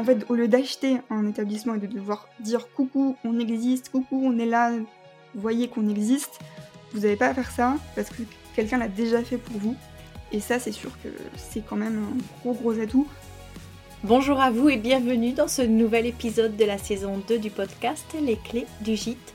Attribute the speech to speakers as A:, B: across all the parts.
A: En fait, au lieu d'acheter un établissement et de devoir dire coucou, on existe, coucou, on est là, voyez qu'on existe, vous n'avez pas à faire ça parce que quelqu'un l'a déjà fait pour vous. Et ça, c'est sûr que c'est quand même un gros gros atout.
B: Bonjour à vous et bienvenue dans ce nouvel épisode de la saison 2 du podcast Les clés du gîte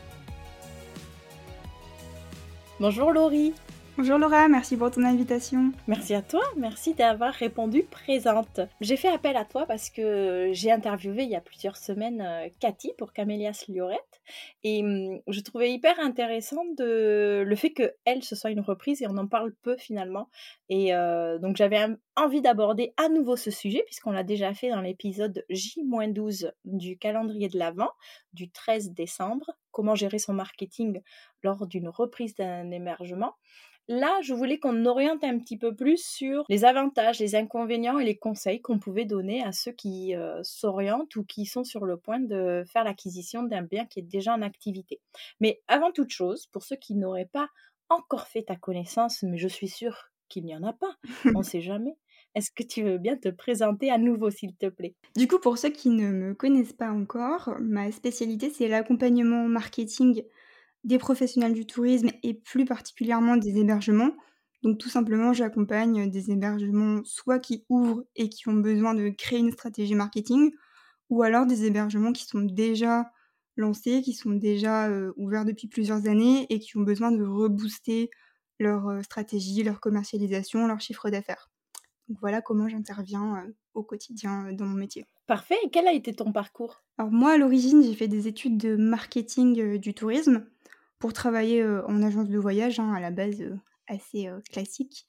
B: Bonjour Laurie.
A: Bonjour Laura, merci pour ton invitation.
B: Merci à toi, merci d'avoir répondu présente. J'ai fait appel à toi parce que j'ai interviewé il y a plusieurs semaines euh, Cathy pour Camélias Liorette et hum, je trouvais hyper intéressant de le fait que elle ce soit une reprise et on en parle peu finalement et euh, donc j'avais envie d'aborder à nouveau ce sujet puisqu'on l'a déjà fait dans l'épisode J-12 du calendrier de l'Avent du 13 décembre, comment gérer son marketing lors d'une reprise d'un émergement. Là, je voulais qu'on oriente un petit peu plus sur les avantages, les inconvénients et les conseils qu'on pouvait donner à ceux qui euh, s'orientent ou qui sont sur le point de faire l'acquisition d'un bien qui est déjà en activité. Mais avant toute chose, pour ceux qui n'auraient pas encore fait ta connaissance, mais je suis sûre qu'il n'y en a pas, on ne sait jamais. Est-ce que tu veux bien te présenter à nouveau, s'il te plaît?
A: Du coup, pour ceux qui ne me connaissent pas encore, ma spécialité, c'est l'accompagnement marketing des professionnels du tourisme et plus particulièrement des hébergements. Donc tout simplement, j'accompagne des hébergements soit qui ouvrent et qui ont besoin de créer une stratégie marketing, ou alors des hébergements qui sont déjà lancés, qui sont déjà euh, ouverts depuis plusieurs années et qui ont besoin de rebooster leur euh, stratégie, leur commercialisation, leur chiffre d'affaires. Donc voilà comment j'interviens euh, au quotidien dans mon métier.
B: Parfait. Et quel a été ton parcours?
A: Alors moi, à l'origine, j'ai fait des études de marketing du tourisme pour travailler en agence de voyage, hein, à la base assez classique.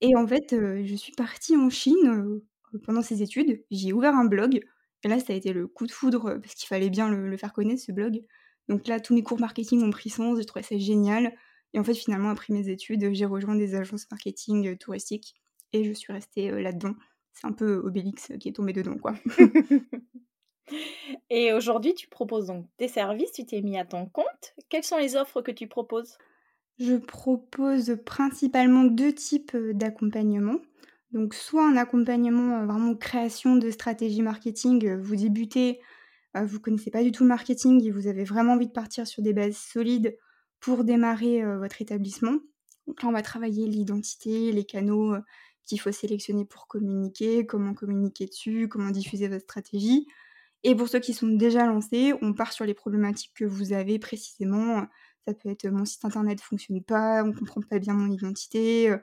A: Et en fait, je suis partie en Chine pendant ces études. J'ai ouvert un blog. Et là, ça a été le coup de foudre parce qu'il fallait bien le, faire connaître, ce blog. Donc là, tous mes cours marketing ont pris sens. J'ai trouvé ça génial. Et en fait, finalement, après mes études, j'ai rejoint des agences marketing touristiques et je suis restée là-dedans. C'est un peu Obélix qui est tombé dedans, quoi.
B: Et aujourd'hui, tu proposes donc des services, tu t'es mis à ton compte. Quelles sont les offres que tu proposes?
A: Je propose principalement deux types d'accompagnement. Donc soit un accompagnement vraiment création de stratégie marketing, vous débutez, vous connaissez pas du tout le marketing et vous avez vraiment envie de partir sur des bases solides pour démarrer votre établissement. Donc là, on va travailler l'identité, les canaux qu'il faut sélectionner pour communiquer, comment communiquer dessus, comment diffuser votre stratégie. Et pour ceux qui sont déjà lancés, on part sur les problématiques que vous avez précisément. Ça peut être mon site internet ne fonctionne pas, on ne comprend pas bien mon identité,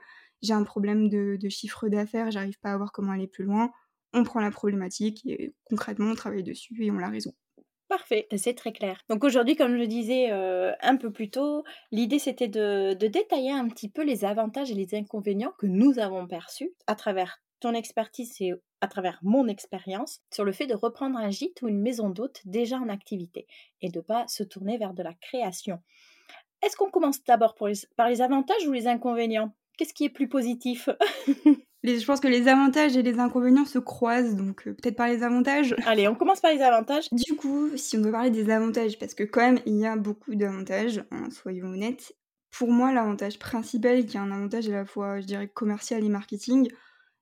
A: j'ai un problème de, chiffre d'affaires, j'arrive pas à voir comment aller plus loin. On prend la problématique et concrètement on travaille dessus et on la résout.
B: Parfait, c'est très clair. Donc aujourd'hui, comme je disais un peu plus tôt, l'idée c'était de, de, détailler un petit peu les avantages et les inconvénients que nous avons perçus à travers ton expertise et à travers mon expérience sur le fait de reprendre un gîte ou une maison d'hôte déjà en activité et de ne pas se tourner vers de la création. Est-ce qu'on commence d'abord par les avantages ou les inconvénients? Qu'est-ce qui est plus positif?
A: Je pense que les avantages et les inconvénients se croisent, donc euh, peut-être par les avantages.
B: Allez, on commence par les avantages.
A: Du coup, si on veut parler des avantages, parce que quand même, il y a beaucoup d'avantages, hein, soyons honnêtes. Pour moi, l'avantage principal, qui est un avantage à la fois, je dirais, commercial et marketing,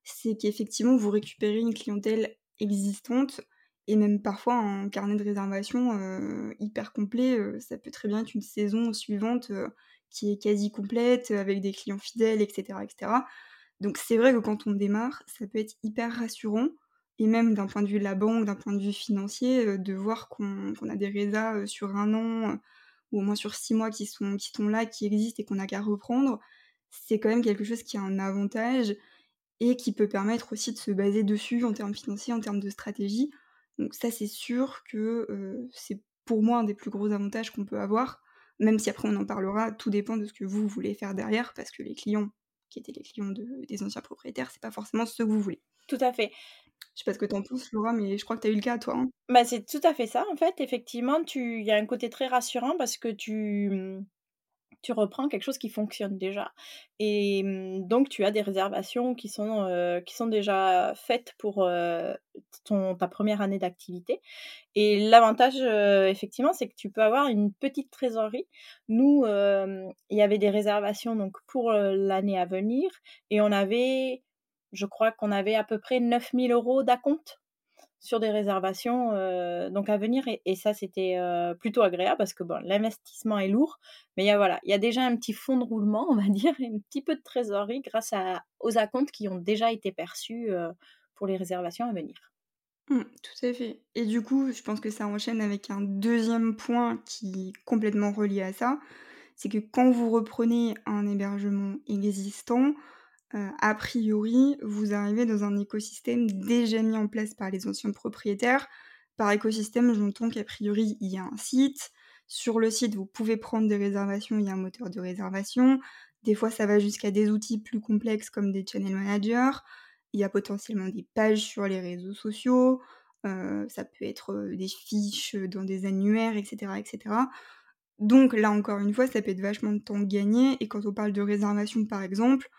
A: c'est qu'effectivement, vous récupérez une clientèle existante et même parfois un carnet de réservation hyper complet, ça peut très bien être une saison suivante qui est quasi complète, avec des clients fidèles, etc. etc. Donc c'est vrai que quand on démarre, ça peut être hyper rassurant, et même d'un point de vue de la banque, d'un point de vue financier, de voir qu'on a des résas sur un an, ou au moins sur six mois qui sont, qui sont là, qui existent et qu'on n'a qu'à reprendre, c'est quand même quelque chose qui a un avantage et qui peut permettre aussi de se baser dessus en termes financiers, en termes de stratégie. Donc ça, c'est sûr que c'est pour moi un des plus gros avantages qu'on peut avoir, même si après on en parlera, tout dépend de ce que vous voulez faire derrière, parce que les clients qui étaient les clients des anciens propriétaires, c'est pas forcément ce que vous voulez.
B: Tout à fait.
A: Je sais pas ce que t'en penses, Laura, mais je crois que tu as eu le cas, toi. Hein.
B: Bah, c'est tout à fait ça, en fait. Effectivement, il y a un côté très rassurant parce que tu, reprends quelque chose qui fonctionne déjà. Et mmh, donc, tu as des réservations qui sont, qui sont déjà faites pour ton, ta première année d'activité. Et l'avantage, effectivement, c'est que tu peux avoir une petite trésorerie. Nous, il y avait des réservations donc, pour l'année à venir et on avait, je crois qu'on avait à peu près 9000 euros d'acompte sur des réservations donc à venir et, ça c'était plutôt agréable parce que bon l'investissement est lourd mais il y a voilà il y a déjà un petit fonds de roulement on va dire et un petit peu de trésorerie grâce à, aux acomptes qui ont déjà été perçus pour les réservations à venir.
A: Mmh, tout à fait. Et du coup, je pense que ça enchaîne avec un deuxième point qui est complètement relié à ça, c'est que quand vous reprenez un hébergement existant, euh, a priori, vous arrivez dans un écosystème déjà mis en place par les anciens propriétaires. Par écosystème, j'entends qu'a priori, il y a un site. Sur le site, vous pouvez prendre des réservations, il y a un moteur de réservation. Des fois, ça va jusqu'à des outils plus complexes comme des channel managers. Il y a potentiellement des pages sur les réseaux sociaux. Euh, ça peut être euh, des fiches dans des annuaires, etc., etc. Donc là, encore une fois, ça peut être vachement de temps gagné. Et quand on parle de réservation, par exemple,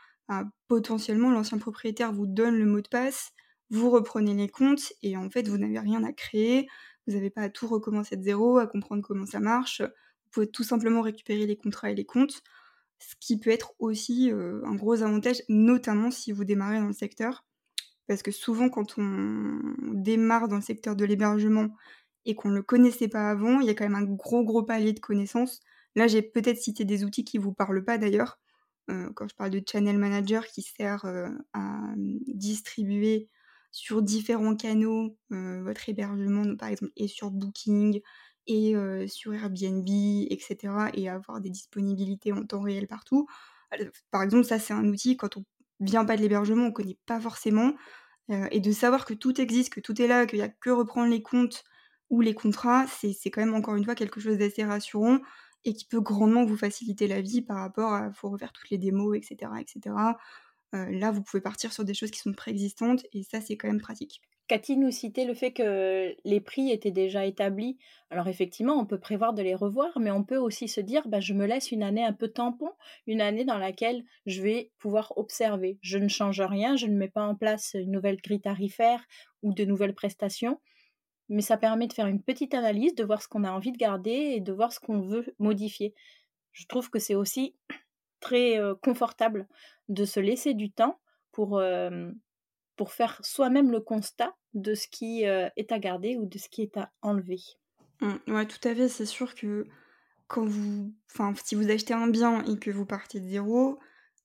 A: potentiellement l'ancien propriétaire vous donne le mot de passe, vous reprenez les comptes et en fait vous n'avez rien à créer, vous n'avez pas à tout recommencer de zéro, à comprendre comment ça marche, vous pouvez tout simplement récupérer les contrats et les comptes, ce qui peut être aussi euh, un gros avantage, notamment si vous démarrez dans le secteur, parce que souvent quand on démarre dans le secteur de l'hébergement et qu'on ne le connaissait pas avant, il y a quand même un gros gros palier de connaissances. Là j'ai peut-être cité des outils qui ne vous parlent pas d'ailleurs, quand je parle de channel manager qui sert euh, à mmh, distribuer sur différents canaux euh, votre hébergement, par exemple, et sur Booking, et sur Airbnb, etc., et avoir des disponibilités en temps réel partout. Par exemple, ça, c'est un outil, quand on vient pas de l'hébergement, on connaît pas forcément, et de savoir que tout existe, que tout est là, qu'il n'y a que reprendre les comptes ou les contrats, c'est quand même encore une fois quelque chose d'assez rassurant et qui peut grandement vous faciliter la vie par rapport à faut refaire toutes les démos, etc. etc. Euh, là, vous pouvez partir sur des choses qui sont préexistantes et ça, c'est quand même pratique.
B: Cathy nous citait le fait que les prix étaient déjà établis. Alors effectivement, on peut prévoir de les revoir, mais on peut aussi se dire, bah, je me laisse une année un peu tampon, une année dans laquelle je vais pouvoir observer. Je ne change rien, je ne mets pas en place une nouvelle grille tarifaire ou de nouvelles prestations mais ça permet de faire une petite analyse, de voir ce qu'on a envie de garder et de voir ce qu'on veut modifier. Je trouve que c'est aussi très confortable de se laisser du temps pour, pour faire soi-même le constat de ce qui est à garder ou de ce qui est à enlever.
A: Mmh, ouais, tout à fait. C'est sûr que quand vous, enfin, si vous achetez un bien et que vous partez de zéro,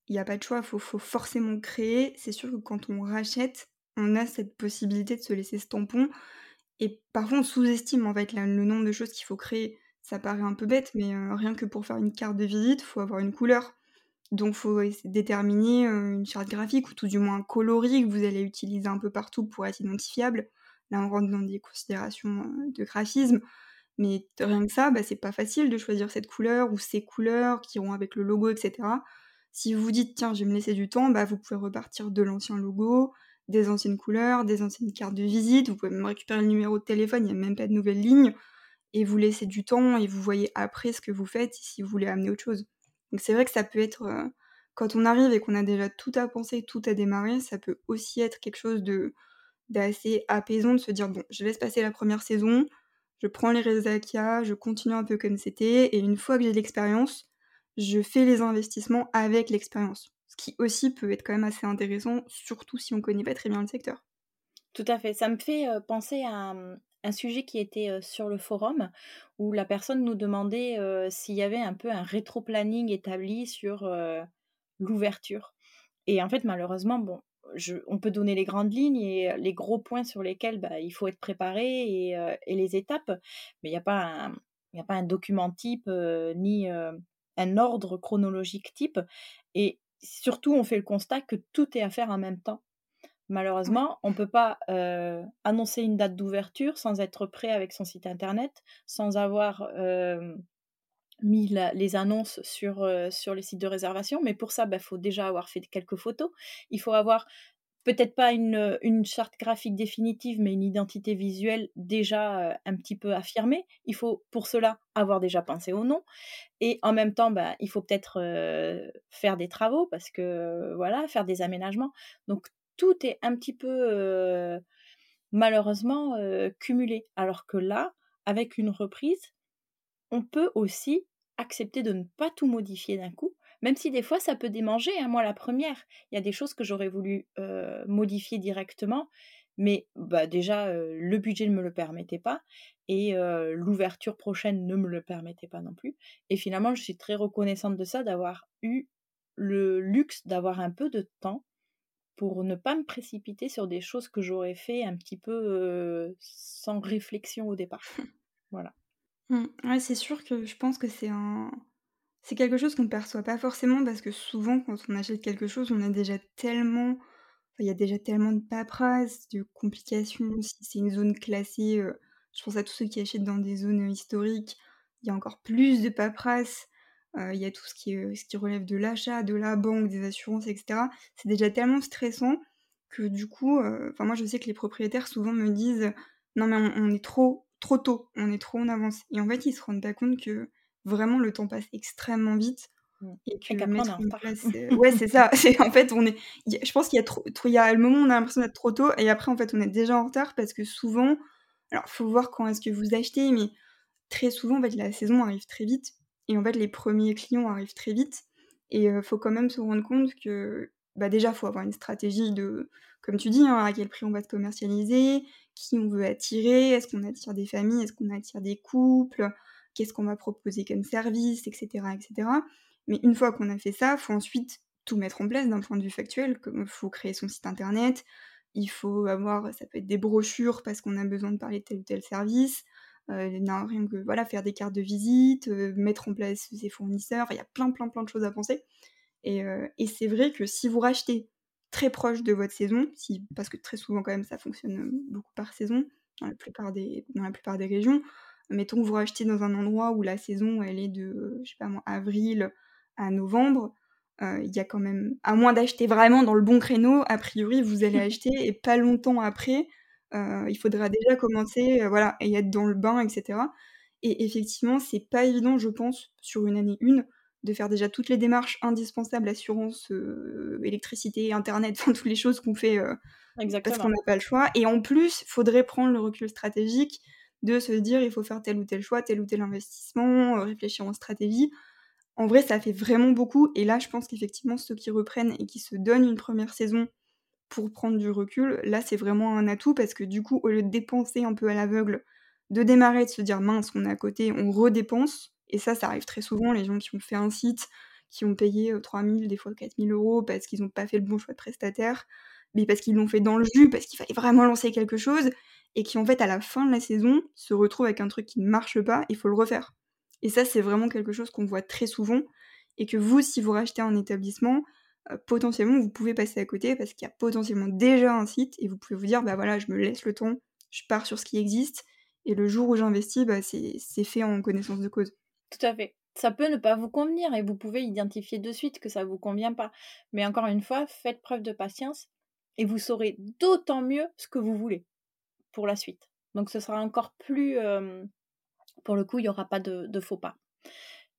A: il n'y a pas de choix, il faut, faut, forcément créer. C'est sûr que quand on rachète, on a cette possibilité de se laisser ce tampon. Et parfois, on sous-estime en fait le nombre de choses qu'il faut créer. Ça paraît un peu bête, mais euh, rien que pour faire une carte de visite, faut avoir une couleur. Donc, il faut déterminer euh, une charte graphique ou tout du moins un coloris que vous allez utiliser un peu partout pour être identifiable. Là, on rentre dans des considérations euh, de graphisme. Mais rien que ça, bah, c'est pas facile de choisir cette couleur ou ces couleurs qui vont avec le logo, etc. Si vous vous dites, tiens, je vais me laisser du temps, bah, vous pouvez repartir de l'ancien logo, des anciennes couleurs, des anciennes cartes de visite, vous pouvez même récupérer le numéro de téléphone, il n'y a même pas de nouvelles lignes, et vous laissez du temps et vous voyez après ce que vous faites si vous voulez amener autre chose. Donc c'est vrai que ça peut être, euh, quand on arrive et qu'on a déjà tout à penser, tout à démarrer, ça peut aussi être quelque chose de d'assez apaisant de se dire bon, je laisse passer la première saison, je prends les résultats je continue un peu comme c'était, et une fois que j'ai l'expérience, je fais les investissements avec l'expérience. Ce qui aussi peut être quand même assez intéressant, surtout si on ne connaît pas très bien le secteur.
B: Tout à fait. Ça me fait penser à, un sujet qui était sur le forum où la personne nous demandait s'il y avait un peu un rétro-planning établi sur l'ouverture. Et en fait, malheureusement, bon, on peut donner les grandes lignes et les gros points sur lesquels bah, il faut être préparé et, les étapes, mais il n'y a, pas un, a pas un document type ni un ordre chronologique type. Et surtout, on fait le constat que tout est à faire en même temps. Malheureusement, on ne peut pas annoncer une date d'ouverture sans être prêt avec son site internet, sans avoir mis les annonces sur, sur les sites de réservation. Mais pour ça, il bah, faut déjà avoir fait quelques photos. Il faut avoir peut-être pas une, une, charte graphique définitive, mais une identité visuelle déjà un petit peu affirmée. Il faut pour cela avoir déjà pensé au nom. Et en même temps, bah, il faut peut-être faire des travaux parce que voilà, faire des aménagements. Donc tout est un petit peu malheureusement cumulé. Alors que là, avec une reprise, on peut aussi accepter de ne pas tout modifier d'un coup, même si des fois ça peut démanger. Hein. Moi, la première, il y a des choses que j'aurais voulu modifier directement, mais bah, déjà, le budget ne me le permettait pas et l'ouverture prochaine ne me le permettait pas non plus. Et finalement, je suis très reconnaissante de ça, d'avoir eu le luxe d'avoir un peu de temps pour ne pas me précipiter sur des choses que j'aurais fait un petit peu sans réflexion au départ. voilà.
A: Mmh. Ouais, c'est sûr que je pense que c'est un c'est quelque chose qu'on ne perçoit pas forcément parce que souvent quand on achète quelque chose, on a déjà tellement il y a déjà tellement de paperasse, de complications. Si c'est une zone classée, je pense à tous ceux qui achètent dans des zones historiques, il y a encore plus de paperasse. Il y a tout ce qui, relève de l'achat, de la banque, des assurances, etc. C'est déjà tellement stressant que du coup, moi je sais que les propriétaires souvent me disent non mais on, est trop trop tôt, on est trop en avance. Et en fait ils se rendent pas compte que vraiment le temps passe extrêmement vite
B: mmh. et que mettre en place
A: ouais c'est ça c'est en fait on est je pense qu'il y a trop il y a le moment où on a l'impression d'être trop tôt et après en fait on est déjà en retard parce que souvent alors faut voir quand est-ce que vous achetez mais très souvent en fait la saison arrive très vite et en fait, les premiers clients arrivent très vite. Et il faut quand même se rendre compte que bah déjà, il faut avoir une stratégie de, comme tu dis, hein, à quel prix on va se commercialiser, qui on veut attirer, est-ce qu'on attire des familles, est-ce qu'on attire des couples, qu'est-ce qu'on va proposer comme service, etc. etc. Mais une fois qu'on a fait ça, il faut ensuite tout mettre en place d'un point de vue factuel, il faut créer son site internet, il faut avoir, ça peut être des brochures parce qu'on a besoin de parler de tel ou tel service, euh, non, rien que voilà, faire des cartes de visite, euh, mettre en place ses fournisseurs, il y a plein plein plein de choses à penser. Et, euh, c'est vrai que si vous rachetez très proche de votre saison, parce que très souvent quand même ça fonctionne beaucoup par saison dans la plupart des, dans la plupart des régions, mettons que vous rachetez dans un endroit où la saison elle est de, je sais pas moi, avril à novembre, il y a quand même, à moins d'acheter vraiment dans le bon créneau, a priori vous allez acheter et pas longtemps après, euh, il faudra déjà commencer, euh, voilà, et être dans le bain, etc. Et effectivement, c'est pas évident, je pense, sur une année une, de faire déjà toutes les démarches indispensables, assurance, euh, électricité, internet, enfin toutes les choses qu'on fait parce qu'on n'a pas le choix. Et en plus, il faudrait prendre le recul stratégique de se dire il faut faire tel ou tel choix, tel ou tel investissement, réfléchir en stratégie. En vrai, ça fait vraiment beaucoup. Et là, je pense qu'effectivement, ceux qui reprennent et qui se donnent une première saison pour prendre du recul, là c'est vraiment un atout parce que du coup, au lieu de dépenser un peu à l'aveugle, de démarrer, de se dire mince, on est à côté, on redépense. Et ça, ça arrive très souvent, les gens qui ont fait un site, qui ont payé 3000, euh, des fois 4000 euros parce qu'ils n'ont pas fait le bon choix de prestataire, mais parce qu'ils l'ont fait dans le jus, parce qu'il fallait vraiment lancer quelque chose, et qui en fait à la fin de la saison se retrouvent avec un truc qui ne marche pas, il faut le refaire. Et ça, c'est vraiment quelque chose qu'on voit très souvent, et que vous, si vous rachetez un établissement, euh, potentiellement vous pouvez passer à côté parce qu'il y a potentiellement déjà un site et vous pouvez vous dire bah voilà je me laisse le temps, je pars sur ce qui existe et le jour où j'investis bah, c'est fait en connaissance de cause.
B: Tout à fait. Ça peut ne pas vous convenir et vous pouvez identifier de suite que ça ne vous convient pas. Mais encore une fois, faites preuve de patience et vous saurez d'autant mieux ce que vous voulez pour la suite. Donc ce sera encore plus... Euh, pour le coup, il n'y aura pas de faux pas.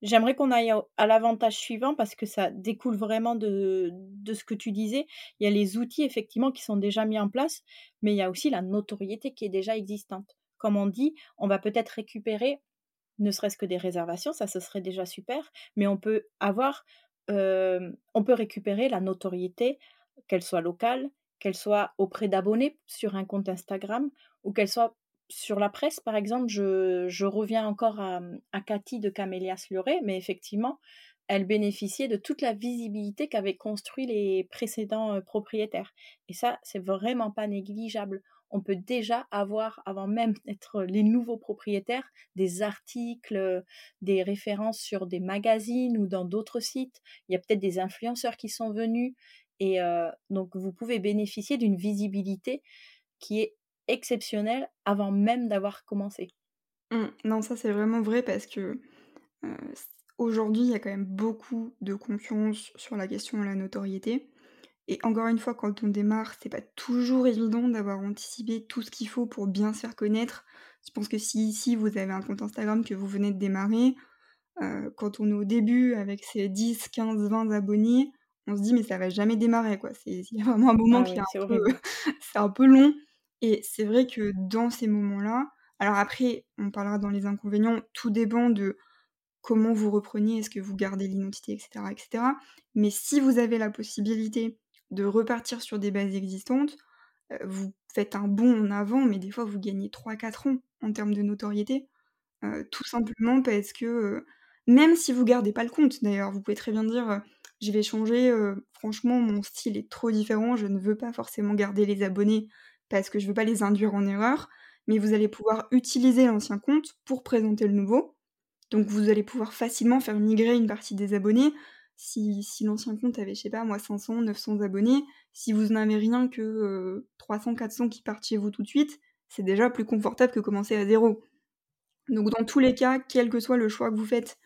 B: J'aimerais qu'on aille à l'avantage suivant parce que ça découle vraiment de, ce que tu disais. Il y a les outils effectivement qui sont déjà mis en place, mais il y a aussi la notoriété qui est déjà existante. Comme on dit, on va peut-être récupérer ne serait-ce que des réservations, ça ce serait déjà super, mais on peut avoir, euh, on peut récupérer la notoriété, qu'elle soit locale, qu'elle soit auprès d'abonnés sur un compte Instagram ou qu'elle soit sur la presse, par exemple, je, reviens encore à, Cathy de Camélias Leray, mais effectivement, elle bénéficiait de toute la visibilité qu'avaient construit les précédents propriétaires. Et ça, c'est vraiment pas négligeable. On peut déjà avoir, avant même d'être les nouveaux propriétaires, des articles, des références sur des magazines ou dans d'autres sites. Il y a peut-être des influenceurs qui sont venus. Et donc, vous pouvez bénéficier d'une visibilité qui est exceptionnelle avant même d'avoir commencé.
A: Mmh. non, ça c'est vraiment vrai parce que Aujourd'hui, il y a quand même beaucoup de concurrence sur la question de la notoriété. Et encore une fois, quand on démarre, c'est pas toujours évident d'avoir anticipé tout ce qu'il faut pour bien se faire connaître. Je pense que si ici vous avez un compte Instagram que vous venez de démarrer, quand on est au début avec ses 10, 15, 20 abonnés, on se dit mais ça va jamais démarrer quoi. Il y a vraiment un moment ah qui est, un peu, c'est un peu long. Et c'est vrai que dans ces moments-là, alors après, on parlera dans les inconvénients, tout dépend de comment vous reprenez, est-ce que vous gardez l'identité, etc., etc. Mais si vous avez la possibilité de repartir sur des bases existantes, euh, vous faites un bond en avant, mais des fois vous gagnez 3-4 ans en termes de notoriété. Euh, tout simplement parce que, euh, même si vous gardez pas le compte d'ailleurs, vous pouvez très bien dire je vais changer, franchement mon style est trop différent, je ne veux pas forcément garder les abonnés parce que je veux pas les induire en erreur, mais vous allez pouvoir utiliser l'ancien compte pour présenter le nouveau donc vous allez pouvoir facilement faire migrer une partie des abonnés. Si, l'ancien compte avait, je sais pas, moi, 500, 900 abonnés, si vous n'avez rien que 300, euh, 400 qui partent chez vous tout de suite, c'est déjà plus confortable que commencer à zéro. Donc dans tous les cas, quel que soit le choix que vous faites,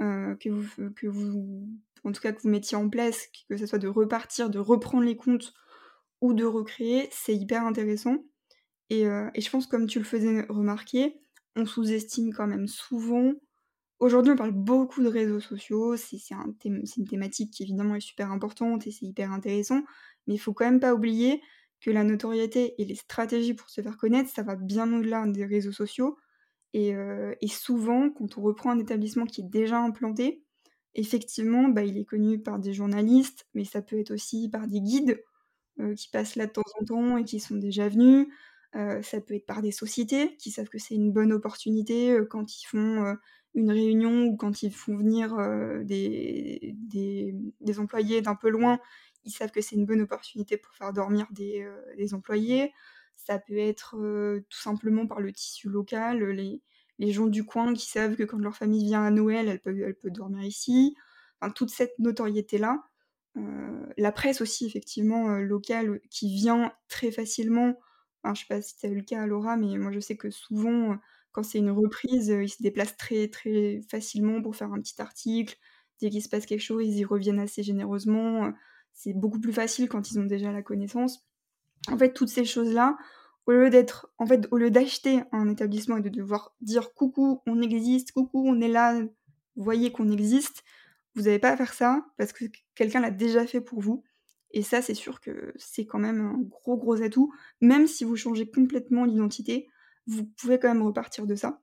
A: euh, que, vous, que vous, en tout cas que vous mettiez en place, que ce soit de repartir, de reprendre les comptes ou de recréer, c'est hyper intéressant. Et, euh, et, je pense, comme tu le faisais remarquer, on sous-estime quand même souvent Aujourd'hui, on parle beaucoup de réseaux sociaux, c'est une thématique qui évidemment est super importante et c'est hyper intéressant, mais il faut quand même pas oublier que la notoriété et les stratégies pour se faire connaître, ça va bien au-delà des réseaux sociaux. Et, euh, souvent, quand on reprend un établissement qui est déjà implanté, effectivement, bah, il est connu par des journalistes, mais ça peut être aussi par des guides euh, qui passent là de temps en temps et qui sont déjà venus. Euh, ça peut être par des sociétés qui savent que c'est une bonne opportunité quand ils font une réunion ou quand ils font venir des, employés d'un peu loin, ils savent que c'est une bonne opportunité pour faire dormir des, employés. Ça peut être tout simplement par le tissu local, les, gens du coin qui savent que quand leur famille vient à Noël, elle peut, dormir ici. Enfin, toute cette notoriété-là. la presse aussi, effectivement, locale, qui vient très facilement. Enfin, je sais pas si tu eu le cas, Laura, mais moi je sais que souvent quand c'est une reprise, ils se déplacent très, très facilement pour faire un petit article. Dès qu'il se passe quelque chose, ils y reviennent assez généreusement. C'est beaucoup plus facile quand ils ont déjà la connaissance. En fait, toutes ces choses-là, au lieu d'être, en fait, au lieu d'acheter un établissement et de devoir dire coucou, on existe, coucou, on est là, voyez qu'on existe, vous n'avez pas à faire ça parce que quelqu'un l'a déjà fait pour vous. Et ça, c'est sûr que c'est quand même un gros gros atout, même si vous changez complètement l'identité vous pouvez quand même repartir de ça.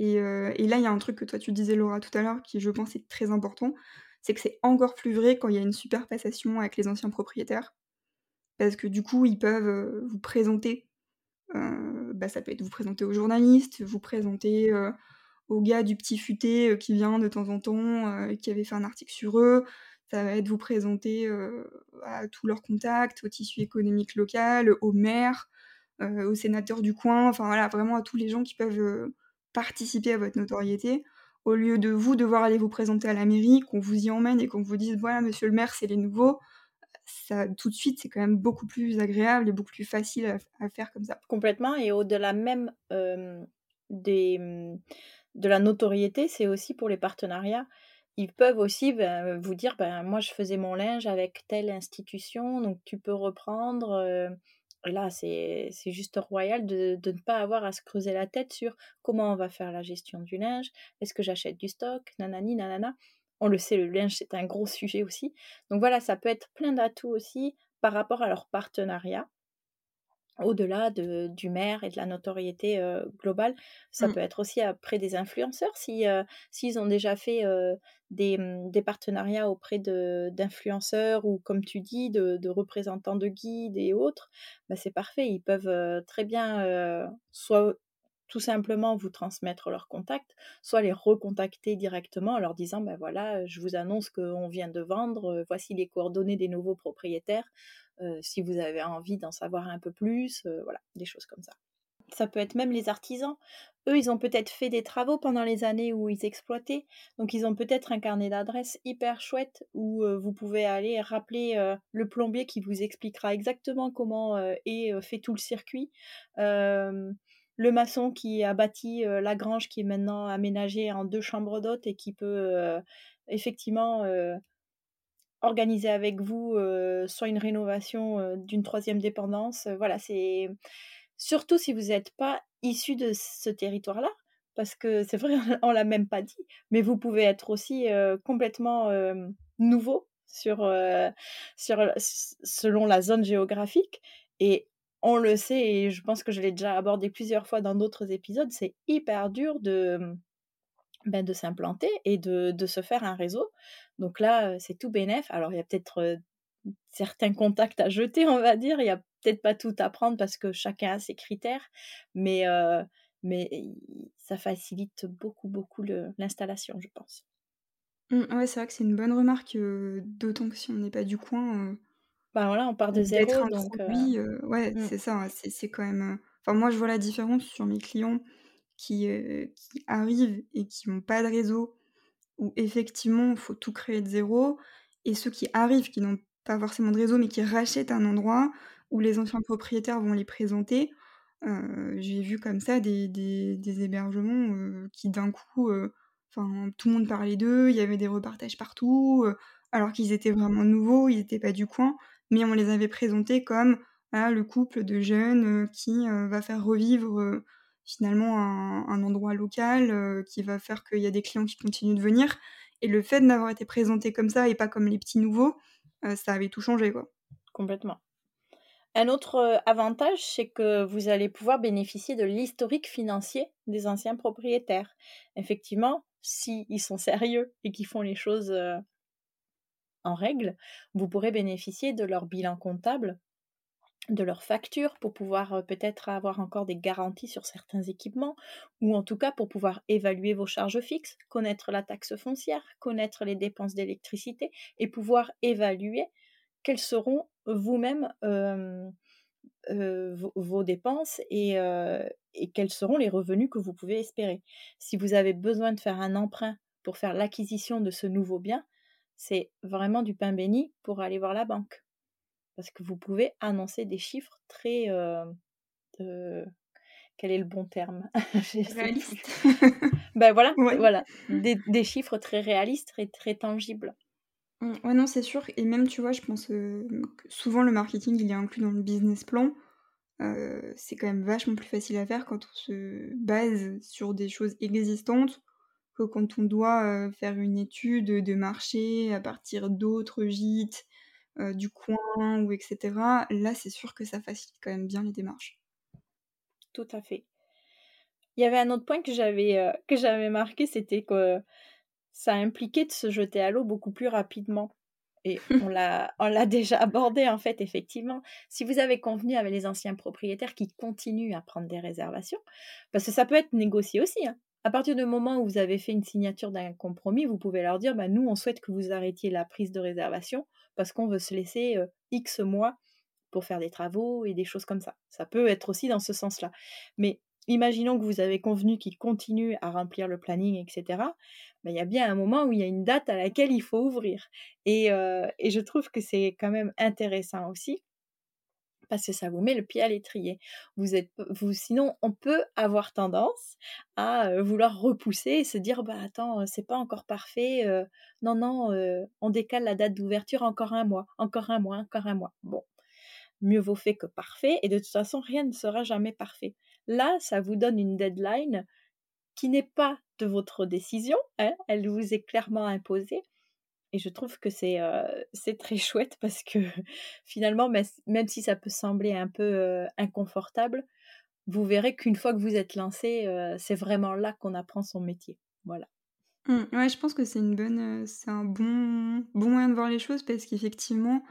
A: Euh, et, là, il y a un truc que toi tu disais, Laura, tout à l'heure, qui je pense est très important, c'est que c'est encore plus vrai quand il y a une super passation avec les anciens propriétaires. Parce que du coup, ils peuvent euh, vous présenter. Euh, bah, ça peut être vous présenter aux journalistes, vous présenter au gars du petit futé qui vient de temps en temps, qui avait fait un article sur eux. Ça va être vous présenter à tous leurs contacts, au tissu économique local, aux maires, euh, aux sénateurs du coin, enfin voilà, vraiment à tous les gens qui peuvent euh, participer à votre notoriété, au lieu de vous devoir aller vous présenter à la mairie, qu'on vous y emmène et qu'on vous dise voilà monsieur le maire c'est les nouveaux, ça tout de suite c'est quand même beaucoup plus agréable et beaucoup plus facile à, faire comme ça.
B: Complètement et au-delà même euh, des, de la notoriété, c'est aussi pour les partenariats. Ils peuvent aussi ben, vous dire ben, moi je faisais mon linge avec telle institution donc tu peux reprendre là, c'est juste royal de, ne pas avoir à se creuser la tête sur comment on va faire la gestion du linge, est-ce que j'achète du stock, nanani, nanana. On le sait, le linge, c'est un gros sujet aussi. Donc voilà, ça peut être plein d'atouts aussi par rapport à leur partenariat. au-delà de, du maire et de la notoriété globale. Ça
A: Mmh.
B: peut être aussi après des influenceurs, si, s'ils ont déjà fait des, mmh, des partenariats auprès d'influenceurs ou, comme tu dis, de, de représentants de guides et autres, bah, c'est parfait. Ils peuvent très bien soit tout simplement vous transmettre leurs contacts, soit les recontacter directement en leur disant ben voilà, je vous annonce qu'on vient de vendre, voici les coordonnées des nouveaux propriétaires, si vous avez envie d'en savoir un peu plus, voilà, des choses comme ça. Ça peut être même les artisans. Eux, ils ont peut-être fait des travaux pendant les années où ils exploitaient. Donc, ils ont peut-être un carnet d'adresses hyper chouette où vous pouvez aller rappeler le plombier qui vous expliquera exactement comment est fait tout le circuit le maçon qui a bâti la grange qui est maintenant aménagée en deux chambres d'hôtes et qui peut effectivement organiser avec vous soit une rénovation d'une troisième dépendance. voilà, c'est surtout si vous n'êtes pas issu de ce territoire-là, parce que c'est vrai, on l'a même pas dit, mais vous pouvez être aussi complètement nouveau sur, sur, selon la zone géographique. Et on le sait, et je pense que je l'ai déjà abordé plusieurs fois dans d'autres épisodes, c'est hyper dur de, ben, de s'implanter et de, de, se faire un réseau. Donc là, c'est tout bénef. Alors, il y a peut-être certains contacts à jeter, on va dire. Il n'y a peut-être pas tout à prendre parce que chacun a ses critères, mais, mais ça facilite beaucoup, beaucoup l'installation, je pense.
A: Mmh, ouais, c'est vrai que c'est une bonne remarque, d'autant que si on n'est pas du coin,
B: bah voilà, on part de zéro, donc.
A: Introduit, euh, ouais, mmh. c'est ça, c'est quand même. Enfin, moi, je vois la différence sur mes clients qui, qui arrivent et qui n'ont pas de réseau, où effectivement, il faut tout créer de zéro, et ceux qui arrivent, qui n'ont pas forcément de réseau, mais qui rachètent un endroit où les anciens propriétaires vont les présenter. J'ai vu comme ça des, des, des hébergements qui d'un coup, enfin, tout le monde parlait d'eux, il y avait des repartages partout, alors qu'ils étaient vraiment nouveaux, ils n'étaient pas du coin mais on les avait présentés comme ah, le couple de jeunes qui va faire revivre finalement un, endroit local, qui va faire qu'il y a des clients qui continuent de venir. Et le fait d'avoir été présenté comme ça et pas comme les petits nouveaux, ça avait tout changé. Quoi.
B: Complètement. Un autre avantage, c'est que vous allez pouvoir bénéficier de l'historique financier des anciens propriétaires. Effectivement, s'ils sont sérieux et qu'ils font les choses en règle, vous pourrez bénéficier de leur bilan comptable, de leurs factures pour pouvoir peut-être avoir encore des garanties sur certains équipements, ou en tout cas pour pouvoir évaluer vos charges fixes, connaître la taxe foncière, connaître les dépenses d'électricité et pouvoir évaluer quelles seront vous-même vos, dépenses et, et quels seront les revenus que vous pouvez espérer. Si vous avez besoin de faire un emprunt pour faire l'acquisition de ce nouveau bien, c'est vraiment du pain béni pour aller voir la banque. Parce que vous pouvez annoncer des chiffres très... Euh, quel est le bon terme?
A: Réaliste.
B: ben voilà, voilà. Des, chiffres très réalistes, très, très tangibles.
A: Mmh, ouais, non, c'est sûr. Et même, tu vois, je pense que souvent le marketing, il est inclus dans le business plan. c'est quand même vachement plus facile à faire quand on se base sur des choses existantes que quand on doit faire une étude de marché à partir d'autres gîtes du coin ou etc. Là, c'est sûr que ça facilite quand même bien les démarches.
B: Tout à fait. Il y avait un autre point que j'avais que j'avais marqué, c'était que ça impliquait de se jeter à l'eau beaucoup plus rapidement. Et on l'a, on l'a déjà abordé en fait, effectivement. Si vous avez convenu avec les anciens propriétaires qui continuent à prendre des réservations, parce que ça peut être négocié aussi. Hein à partir du moment où vous avez fait une signature d'un compromis, vous pouvez leur dire bah, nous, on souhaite que vous arrêtiez la prise de réservation parce qu'on veut se laisser X mois pour faire des travaux et des choses comme ça. Ça peut être aussi dans ce sens-là. Mais imaginons que vous avez convenu qu'ils continuent à remplir le planning, etc. Bah, il y a bien un moment où il y a une date à laquelle il faut ouvrir. Et, et je trouve que c'est quand même intéressant aussi parce que ça vous met le pied à l'étrier. Vous êtes, vous, sinon, on peut avoir tendance à vouloir repousser et se dire, bah attends, c'est pas encore parfait. non, non, on décale la date d'ouverture encore un mois, encore un mois, encore un mois. Bon, mieux vaut fait que parfait. Et de toute façon, rien ne sera jamais parfait. Là, ça vous donne une deadline qui n'est pas de votre décision. Hein, elle vous est clairement imposée. Et je trouve que c'est très chouette parce que finalement, même si ça peut sembler un peu inconfortable, vous verrez qu'une fois que vous êtes lancé, c'est vraiment là qu'on apprend son métier. Voilà.
A: Mmh, ouais, je pense que c'est une bonne, c'est un bon, bon moyen de voir les choses parce qu'effectivement,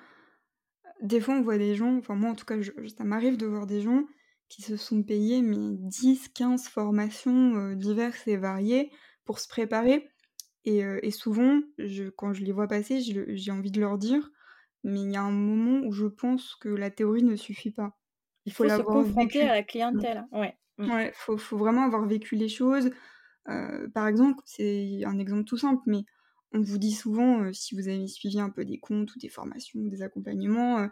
A: des fois on voit des gens, enfin moi en tout cas, ça m'arrive de voir des gens qui se sont payés mais 10, 15 formations diverses et variées pour se préparer. Et, souvent, je, quand je les vois passer, j'ai envie de leur dire, mais il y a un moment où je pense que la théorie ne suffit pas.
B: Il faut, se confronter à la clientèle. Ouais.
A: Mmh. Ouais, faut, faut vraiment avoir vécu les choses. par exemple, c'est un exemple tout simple, mais on vous dit souvent, si vous avez suivi un peu des comptes ou des formations ou des accompagnements,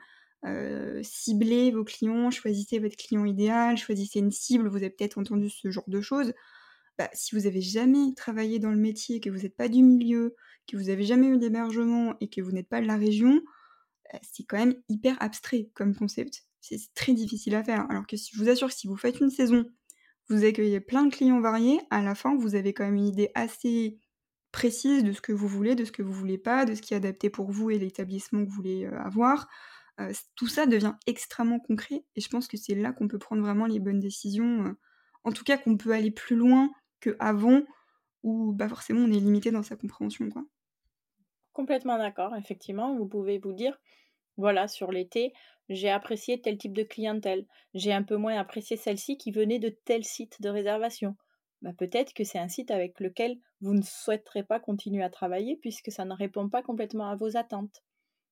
A: ciblez vos clients, choisissez votre client idéal, choisissez une cible, vous avez peut-être entendu ce genre de choses. Bah, si vous avez jamais travaillé dans le métier, que vous n'êtes pas du milieu, que vous n'avez jamais eu d'hébergement et que vous n'êtes pas de la région, bah, c'est quand même hyper abstrait comme concept. C'est très difficile à faire. Alors que je vous assure que si vous faites une saison, vous accueillez plein de clients variés, à la fin, vous avez quand même une idée assez précise de ce que vous voulez, de ce que vous voulez pas, de ce qui est adapté pour vous et l'établissement que vous voulez euh, avoir. Euh, tout ça devient extrêmement concret et je pense que c'est là qu'on peut prendre vraiment les bonnes décisions. Euh, en tout cas, qu'on peut aller plus loin qu'avant où bah, forcément on est limité dans sa compréhension. Quoi.
B: Complètement d'accord, effectivement. Vous pouvez vous dire, voilà, sur l'été, j'ai apprécié tel type de clientèle, j'ai un peu moins apprécié celle-ci qui venait de tel site de réservation. Bah, peut-être que c'est un site avec lequel vous ne souhaiterez pas continuer à travailler puisque ça ne répond pas complètement à vos attentes.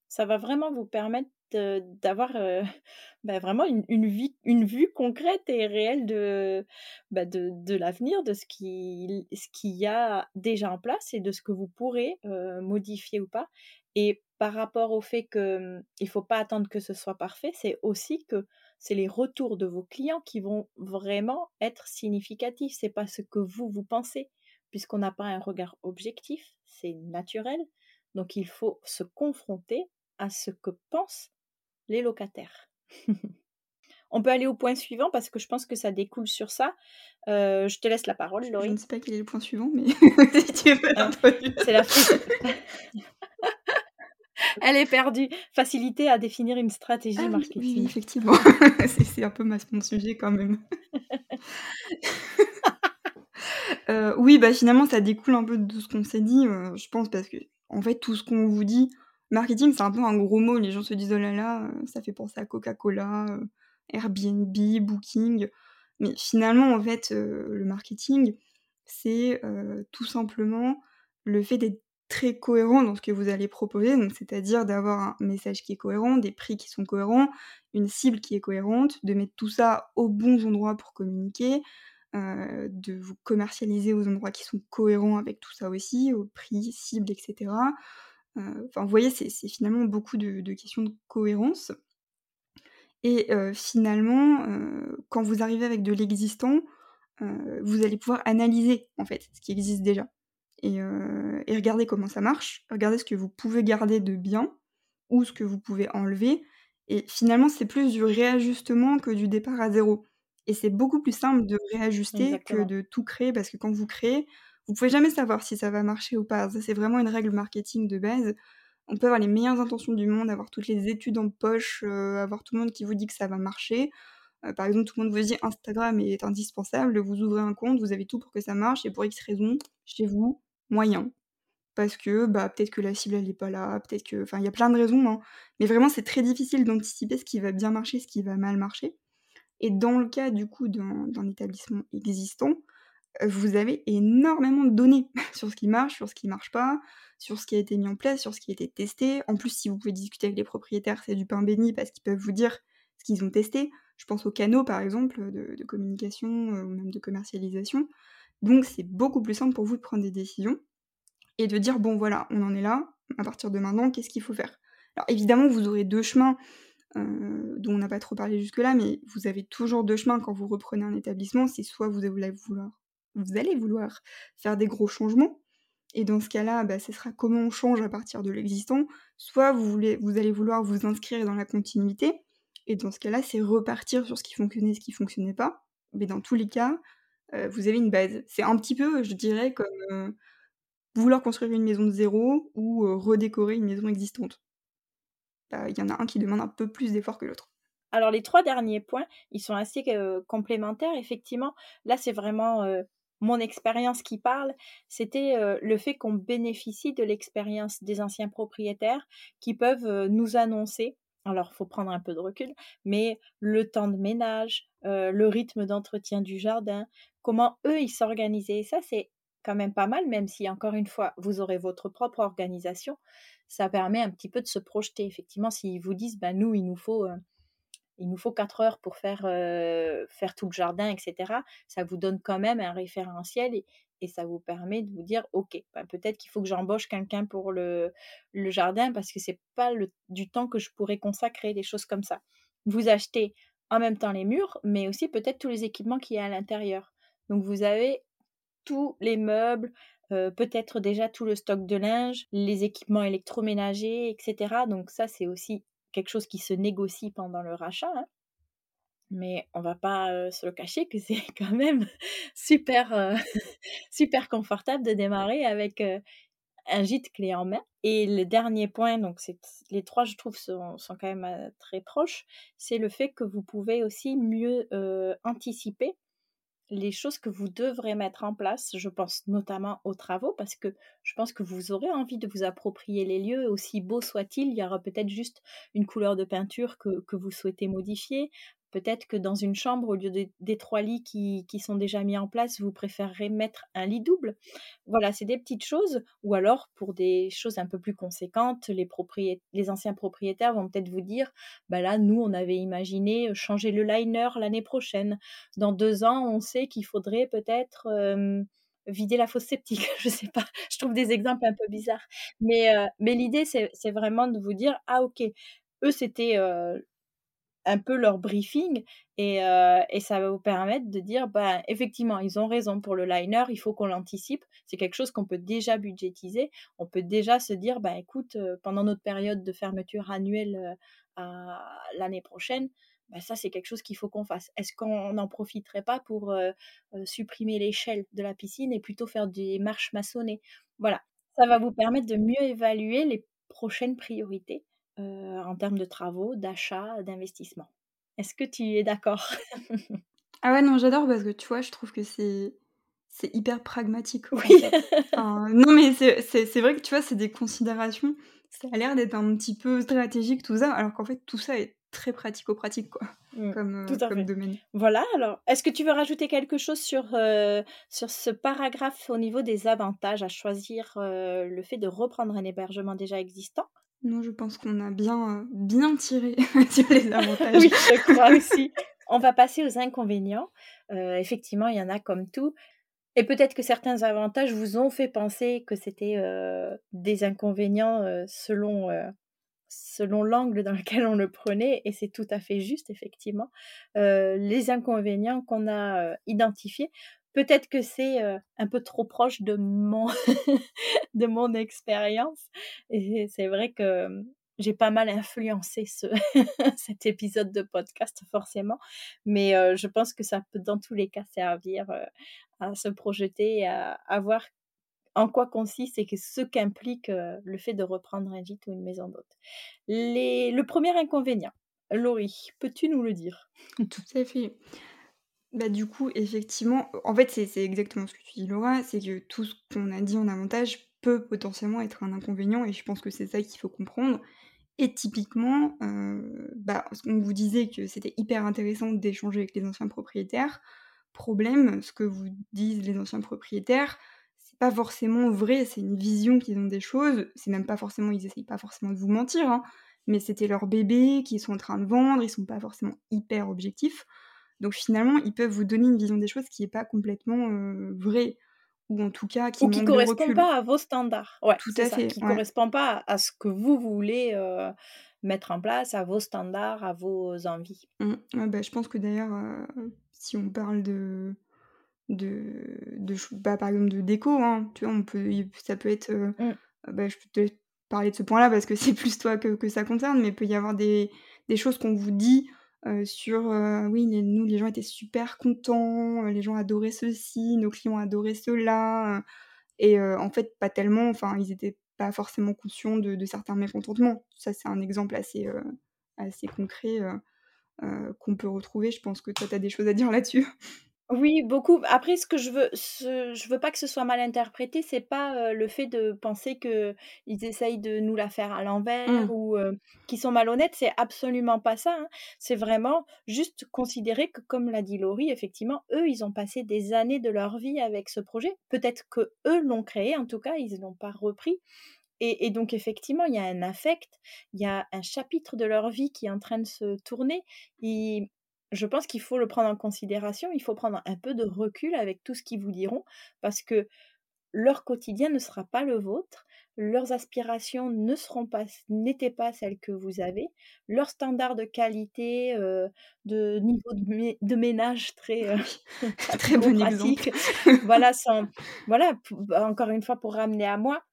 B: Ça va vraiment vous permettre d'avoir bah, vraiment une, vie, une vue concrète et réelle de, bah, de, de l'avenir, de ce qu'il ce qu'il y a déjà en place et de ce que vous pourrez modifier ou pas. Et par rapport au fait qu'il mmh, ne faut pas attendre que ce soit parfait, c'est aussi que c'est les retours de vos clients qui vont vraiment être significatifs. C'est pas ce que vous, vous pensez, puisqu'on n'a pas un regard objectif, c'est naturel. Donc il faut se confronter à ce que pensent les locataires. On peut aller au point suivant parce que je pense que ça découle sur ça. Euh, je te laisse la parole,
A: Je ne sais pas quel est le point suivant, mais
B: ah, C'est la Elle est perdue. Facilité à définir une stratégie ah marketing.
A: Oui, effectivement. c'est un peu mon sujet quand même. Euh, oui, bah finalement, ça découle un peu de ce qu'on s'est dit, euh, je pense, parce que en fait, tout ce qu'on vous dit, Marketing, c'est un peu un gros mot. Les gens se disent oh là là, euh, ça fait penser à Coca-Cola, euh, Airbnb, Booking. Mais finalement, en fait, euh, le marketing, c'est tout simplement le fait d'être très cohérent dans ce que vous allez proposer, donc c'est-à-dire d'avoir un message qui est cohérent, des prix qui sont cohérents, une cible qui est cohérente, de mettre tout ça aux bons endroits pour communiquer, de vous commercialiser aux endroits qui sont cohérents avec tout ça aussi, au prix, cible, etc. Euh, enfin, vous voyez, c'est finalement beaucoup de, questions de cohérence. Et euh, finalement, euh, quand vous arrivez avec de l'existant, vous allez pouvoir analyser en fait ce qui existe déjà et, et, regarder comment ça marche, regarder ce que vous pouvez garder de bien ou ce que vous pouvez enlever. Et finalement, c'est plus du réajustement que du départ à zéro. Et c'est beaucoup plus simple de réajuster que de tout créer parce que quand vous créez, vous pouvez jamais savoir si ça va marcher ou pas. c'est vraiment une règle marketing de base. On peut avoir les meilleures intentions du monde, avoir toutes les études en poche, euh, avoir tout le monde qui vous dit que ça va marcher. Euh, par exemple, tout le monde vous dit Instagram est indispensable, vous ouvrez un compte, vous avez tout pour que ça marche, et pour X raison, chez vous, moyen. Parce que bah, peut-être que la cible elle n'est pas là, peut-être que. Enfin, il y a plein de raisons, hein. mais vraiment c'est très difficile d'anticiper ce qui va bien marcher, ce qui va mal marcher. Et dans le cas du coup d'un établissement existant, vous avez énormément de données sur ce qui marche, sur ce qui marche pas, sur ce qui a été mis en place, sur ce qui a été testé. En plus, si vous pouvez discuter avec les propriétaires, c'est du pain béni parce qu'ils peuvent vous dire ce qu'ils ont testé. Je pense aux canaux, par exemple, de, communication euh, ou même de commercialisation. Donc, c'est beaucoup plus simple pour vous de prendre des décisions et de dire bon, voilà, on en est là. À partir de maintenant, qu'est-ce qu'il faut faire? Alors, évidemment, vous aurez deux chemins. Euh, dont on n'a pas trop parlé jusque-là, mais vous avez toujours deux chemins quand vous reprenez un établissement. C'est soit vous allez vouloir vous allez vouloir faire des gros changements. Et dans ce cas-là, bah, ce sera comment on change à partir de l'existant. Soit vous, allez vouloir vous inscrire dans la continuité. Et dans ce cas-là, c'est repartir sur ce qui fonctionnait, ce qui fonctionnait pas. Mais dans tous les cas, euh, vous avez une base. C'est un petit peu, je dirais, comme, euh, vouloir construire une maison de zéro ou redécorer une maison existante. Bah, il y en a un qui demande un peu plus d'efforts que l'autre.
B: Alors les trois derniers points, ils sont assez complémentaires, effectivement. Là, c'est vraiment mon expérience qui parle. C'était le fait qu'on bénéficie de l'expérience des anciens propriétaires qui peuvent nous annoncer. Alors, faut prendre un peu de recul, mais le temps de ménage, le rythme d'entretien du jardin, comment eux, ils s'organisaient. Ça, c'est quand même pas mal, même si, encore une fois, vous aurez votre propre organisation. Ça permet un petit peu de se projeter. Effectivement, s'ils vous disent, ben, nous, il nous faut il nous faut 4 heures pour faire, faire tout le jardin, etc. Ça vous donne quand même un référentiel et, ça vous permet de vous dire, OK, ben, peut-être qu'il faut que j'embauche quelqu'un pour le, le, jardin parce que c'est pas le, du temps que je pourrais consacrer, des choses comme ça. Vous achetez en même temps les murs, mais aussi peut-être tous les équipements qu'il y a à l'intérieur. Donc vous avez tous les meubles, peut-être déjà tout le stock de linge, les équipements électroménagers, etc. Donc ça, c'est aussi quelque chose qui se négocie pendant le rachat. Hein. Mais on va pas se le cacher que c'est quand même super, super confortable de démarrer avec un gîte clé en main. Et le dernier point, donc c'est les trois, je trouve, sont, sont quand même très proches, c'est le fait que vous pouvez aussi mieux anticiper les choses que vous devrez mettre en place, je pense notamment aux travaux, parce que je pense que vous aurez envie de vous approprier les lieux, aussi beaux soient-ils, il y aura peut-être juste une couleur de peinture que, que vous souhaitez modifier, Peut-être que dans une chambre, au lieu des trois lits qui, sont déjà mis en place, vous préférerez mettre un lit double. Voilà, c'est des petites choses. Ou alors, pour des choses un peu plus conséquentes, les, anciens propriétaires vont peut-être vous dire, bah là, nous, on avait imaginé changer le liner l'année prochaine. Dans deux ans, on sait qu'il faudrait peut-être... vider la fosse septique, je sais pas, je trouve des exemples un peu bizarres. Mais, mais l'idée, c'est vraiment de vous dire, ah ok, eux, c'était un peu leur briefing et, ça va vous permettre de dire bah, effectivement ils ont raison pour le liner il faut qu'on l'anticipe. C'est quelque chose qu'on peut déjà budgétiser. On peut déjà se dire bah écoute pendant notre période de fermeture annuelle à l'année prochaine bah, ça c'est quelque chose qu'il faut qu'on fasse. Est-ce qu'on n'en profiterait pas pour supprimer l'échelle de la piscine et plutôt faire des marches maçonnées? Voilà. Ça va vous permettre de mieux évaluer les prochaines priorités euh, en termes de travaux, d'achat, d'investissement. Est-ce que tu es d'accord?
A: Ah ouais, non, j'adore parce que tu vois, je trouve que c'est c'est hyper pragmatique.
B: Oui.
A: non, mais c'est vrai que tu vois, c'est des considérations. Ça a l'air d'être un petit peu stratégique, tout ça, alors qu'en fait, tout ça est très pratico-pratique, quoi, mmh, comme, tout euh, domaine.
B: Voilà, alors, est-ce que tu veux rajouter quelque chose sur, euh, sur ce paragraphe au niveau des avantages à choisir le fait de reprendre un hébergement déjà existant?
A: Non, je pense qu'on a bien, bien tiré sur les avantages.
B: oui, je crois aussi. On va passer aux inconvénients. effectivement, il y en a comme tout. Et peut-être que certains avantages vous ont fait penser que c'était des inconvénients selon, selon l'angle dans lequel on le prenait, et c'est tout à fait juste, effectivement. les inconvénients qu'on a identifiés, peut-être que c'est un peu trop proche de mon, de mon expérience. Et c'est vrai que j'ai pas mal influencé ce, cet épisode de podcast, forcément. Mais je pense que ça peut, dans tous les cas, servir à se projeter, à, à voir en quoi consiste et ce qu'implique le fait de reprendre un gîte ou une maison d'hôte. Le premier inconvénient, Laurie, peux-tu nous le dire?
A: Tout à fait. Bah, du coup, effectivement, en fait, c'est exactement ce que tu dis, Laura, c'est que tout ce qu'on a dit en avantage peut potentiellement être un inconvénient et je pense que c'est ça qu'il faut comprendre. Et typiquement, bah, on vous disait que c'était hyper intéressant d'échanger avec les anciens propriétaires. Problème, ce que vous disent les anciens propriétaires, c'est pas forcément vrai, c'est une vision qu'ils ont des choses. C'est même pas forcément, ils essayent pas forcément de vous mentir, hein, mais c'était leur bébé qu'ils sont en train de vendre, ils sont pas forcément hyper objectifs. Donc finalement, ils peuvent vous donner une vision des choses qui n'est pas complètement vraie ou en tout cas qui
B: ne correspond pas à vos standards. Ouais, tout à fait. Qui ne correspond pas à ce que vous voulez mettre en place, à vos standards, à vos envies.
A: Mmh. bah, je pense que d'ailleurs, si on parle de de, de bah, par exemple de déco, hein, tu vois, on peut, ça peut être, mmh. bah, je peux te parler de ce point-là parce que c'est plus toi que, que, ça concerne, mais il peut y avoir des, des choses qu'on vous dit sur oui, nous, les gens étaient super contents, les gens adoraient ceci, nos clients adoraient cela. Et en fait, pas tellement, enfin, ils étaient pas forcément conscients de, certains mécontentements. Ça, c'est un exemple assez, assez concret qu'on peut retrouver. Je pense que toi, tu as des choses à dire là-dessus.
B: Oui, beaucoup. Après, ce que je veux, je veux pas que ce soit mal interprété, c'est pas le fait de penser que ils essayent de nous la faire à l'envers mmh. ou qu'ils sont malhonnêtes. C'est absolument pas ça. Hein. C'est vraiment juste considérer que, comme l'a dit Laurie, effectivement, eux, ils ont passé des années de leur vie avec ce projet. Peut-être que eux l'ont créé, en tout cas, ils l'ont pas repris. Et, et, donc, effectivement, il y a un affect, il y a un chapitre de leur vie qui est en train de se tourner. Je pense qu'il faut le prendre en considération, il faut prendre un peu de recul avec tout ce qu'ils vous diront, parce que leur quotidien ne sera pas le vôtre, leurs aspirations ne seront pas, n'étaient pas celles que vous avez, leurs standards de qualité, euh, de niveau de, ménage très euh,
A: très bon
B: voilà, voilà, encore une fois pour ramener à moi,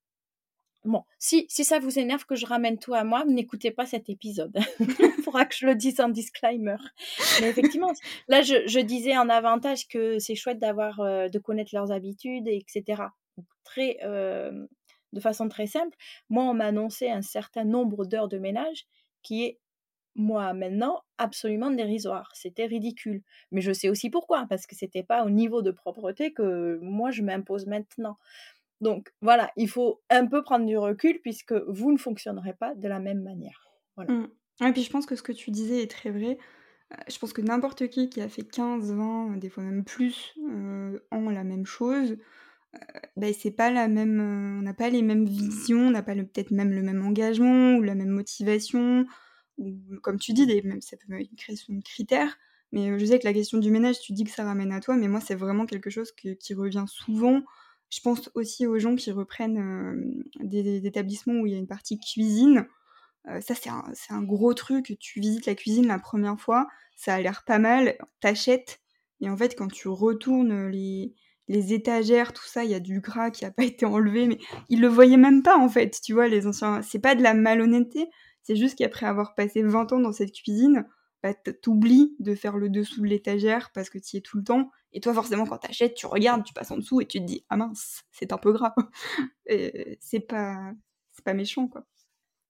B: Bon, si, si ça vous énerve que je ramène tout à moi, n'écoutez pas cet épisode. Il faudra que je le dise en disclaimer. Mais effectivement, là, je, disais en avantage que c'est chouette d'avoir, euh, de connaître leurs habitudes, etc. Très, euh, de façon très simple, moi, on m'a annoncé un certain nombre d'heures de ménage qui est, moi, maintenant, absolument dérisoire. C'était ridicule. Mais je sais aussi pourquoi, parce que c'était pas au niveau de propreté que moi, je m'impose maintenant. Donc voilà, il faut un peu prendre du recul puisque vous ne fonctionnerez pas de la même manière. Voilà.
A: Mmh. Et puis je pense que ce que tu disais est très vrai. Euh, je pense que n'importe qui qui a fait 15, 20, des fois même plus, euh, en la même chose, euh, ben c'est pas la même, on n'a pas les mêmes visions, on n'a pas peut-être même le même engagement ou la même motivation, comme tu dis, des, même, ça peut être une création de critères. Mais je sais que la question du ménage, tu dis que ça ramène à toi, mais moi c'est vraiment quelque chose qui revient souvent. Je pense aussi aux gens qui reprennent des, établissements où il y a une partie cuisine. ça, c'est un, gros truc. Tu visites la cuisine la première fois, ça a l'air pas mal, t'achètes. Et en fait, quand tu retournes les, les étagères, tout ça, il y a du gras qui n'a pas été enlevé, mais ils le voyaient même pas en fait, tu vois, les anciens. C'est pas de la malhonnêteté, c'est juste qu'après avoir passé 20 ans dans cette cuisine, bah, t'oublies de faire le dessous de l'étagère parce que tu y es tout le temps. Et toi, forcément, quand t'achètes, tu regardes, tu passes en dessous et tu te dis Ah mince, c'est un peu gras. c'est pas, pas méchant, quoi.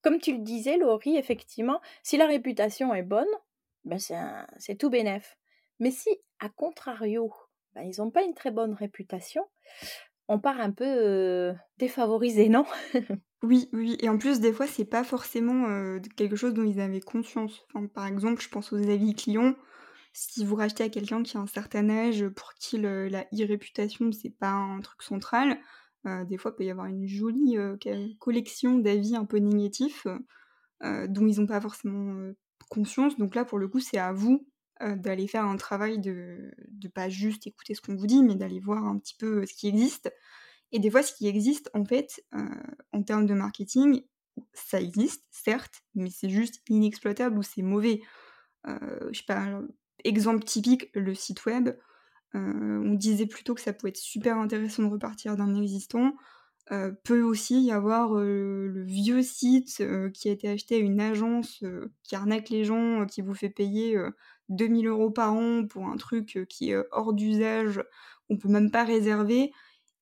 B: Comme tu le disais, Laurie, effectivement, si la réputation est bonne, ben c'est tout bénef. Mais si, à contrario, ben ils n'ont pas une très bonne réputation, on part un peu défavorisé, non?
A: Oui, oui, et en plus, des fois, c'est pas forcément quelque chose dont ils avaient conscience. par exemple, je pense aux avis clients. Si vous rachetez à quelqu'un qui a un certain âge, pour qui la e-réputation, c'est pas un truc central, des fois, il peut y avoir une jolie collection d'avis un peu négatifs dont ils n'ont pas forcément conscience. Donc là, pour le coup, c'est à vous d'aller faire un travail de, de pas juste écouter ce qu'on vous dit, mais d'aller voir un petit peu ce qui existe. Et des fois, ce qui existe, en fait, en termes de marketing, ça existe, certes, mais c'est juste inexploitable ou c'est mauvais. je sais pas, exemple typique, le site web. on disait plutôt que ça pouvait être super intéressant de repartir d'un existant. peut aussi y avoir le vieux site qui a été acheté à une agence qui arnaque les gens, qui vous fait payer 2000 euros par an pour un truc qui est hors d'usage, on peut même pas réserver.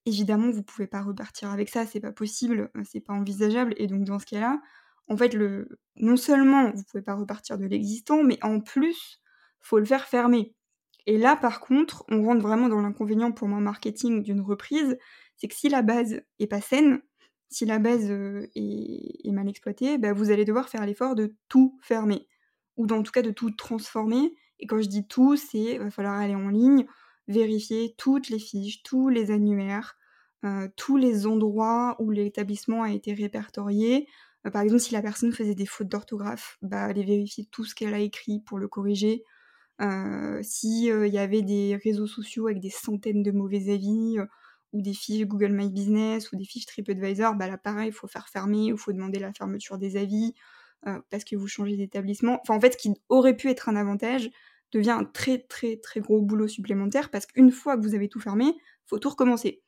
A: Évidemment, vous pouvez pas repartir avec ça, c'est pas possible, c'est pas envisageable. Et donc dans ce cas-là, en fait, le... non seulement vous pouvez pas repartir de l'existant, mais en plus, faut le faire fermer. Et là, par contre, on rentre vraiment dans l'inconvénient pour moi marketing d'une reprise, c'est que si la base est pas saine, si la base est, mal exploitée, bah, vous allez devoir faire l'effort de tout fermer ou en tout cas de tout transformer. Et quand je dis tout, c'est va falloir aller en ligne, vérifier toutes les fiches, tous les annuaires, euh, tous les endroits où l'établissement a été répertorié. Euh, par exemple, si la personne faisait des fautes d'orthographe, bah, aller vérifier tout ce qu'elle a écrit pour le corriger. Euh, S'il y avait des réseaux sociaux avec des centaines de mauvais avis, ou des fiches Google My Business, ou des fiches TripAdvisor, bah là pareil, il faut faire fermer, ou faut demander la fermeture des avis. Euh, parce que vous changez d'établissement. Enfin, en fait, ce qui aurait pu être un avantage devient un très très très gros boulot supplémentaire parce qu'une fois que vous avez tout fermé, faut tout recommencer.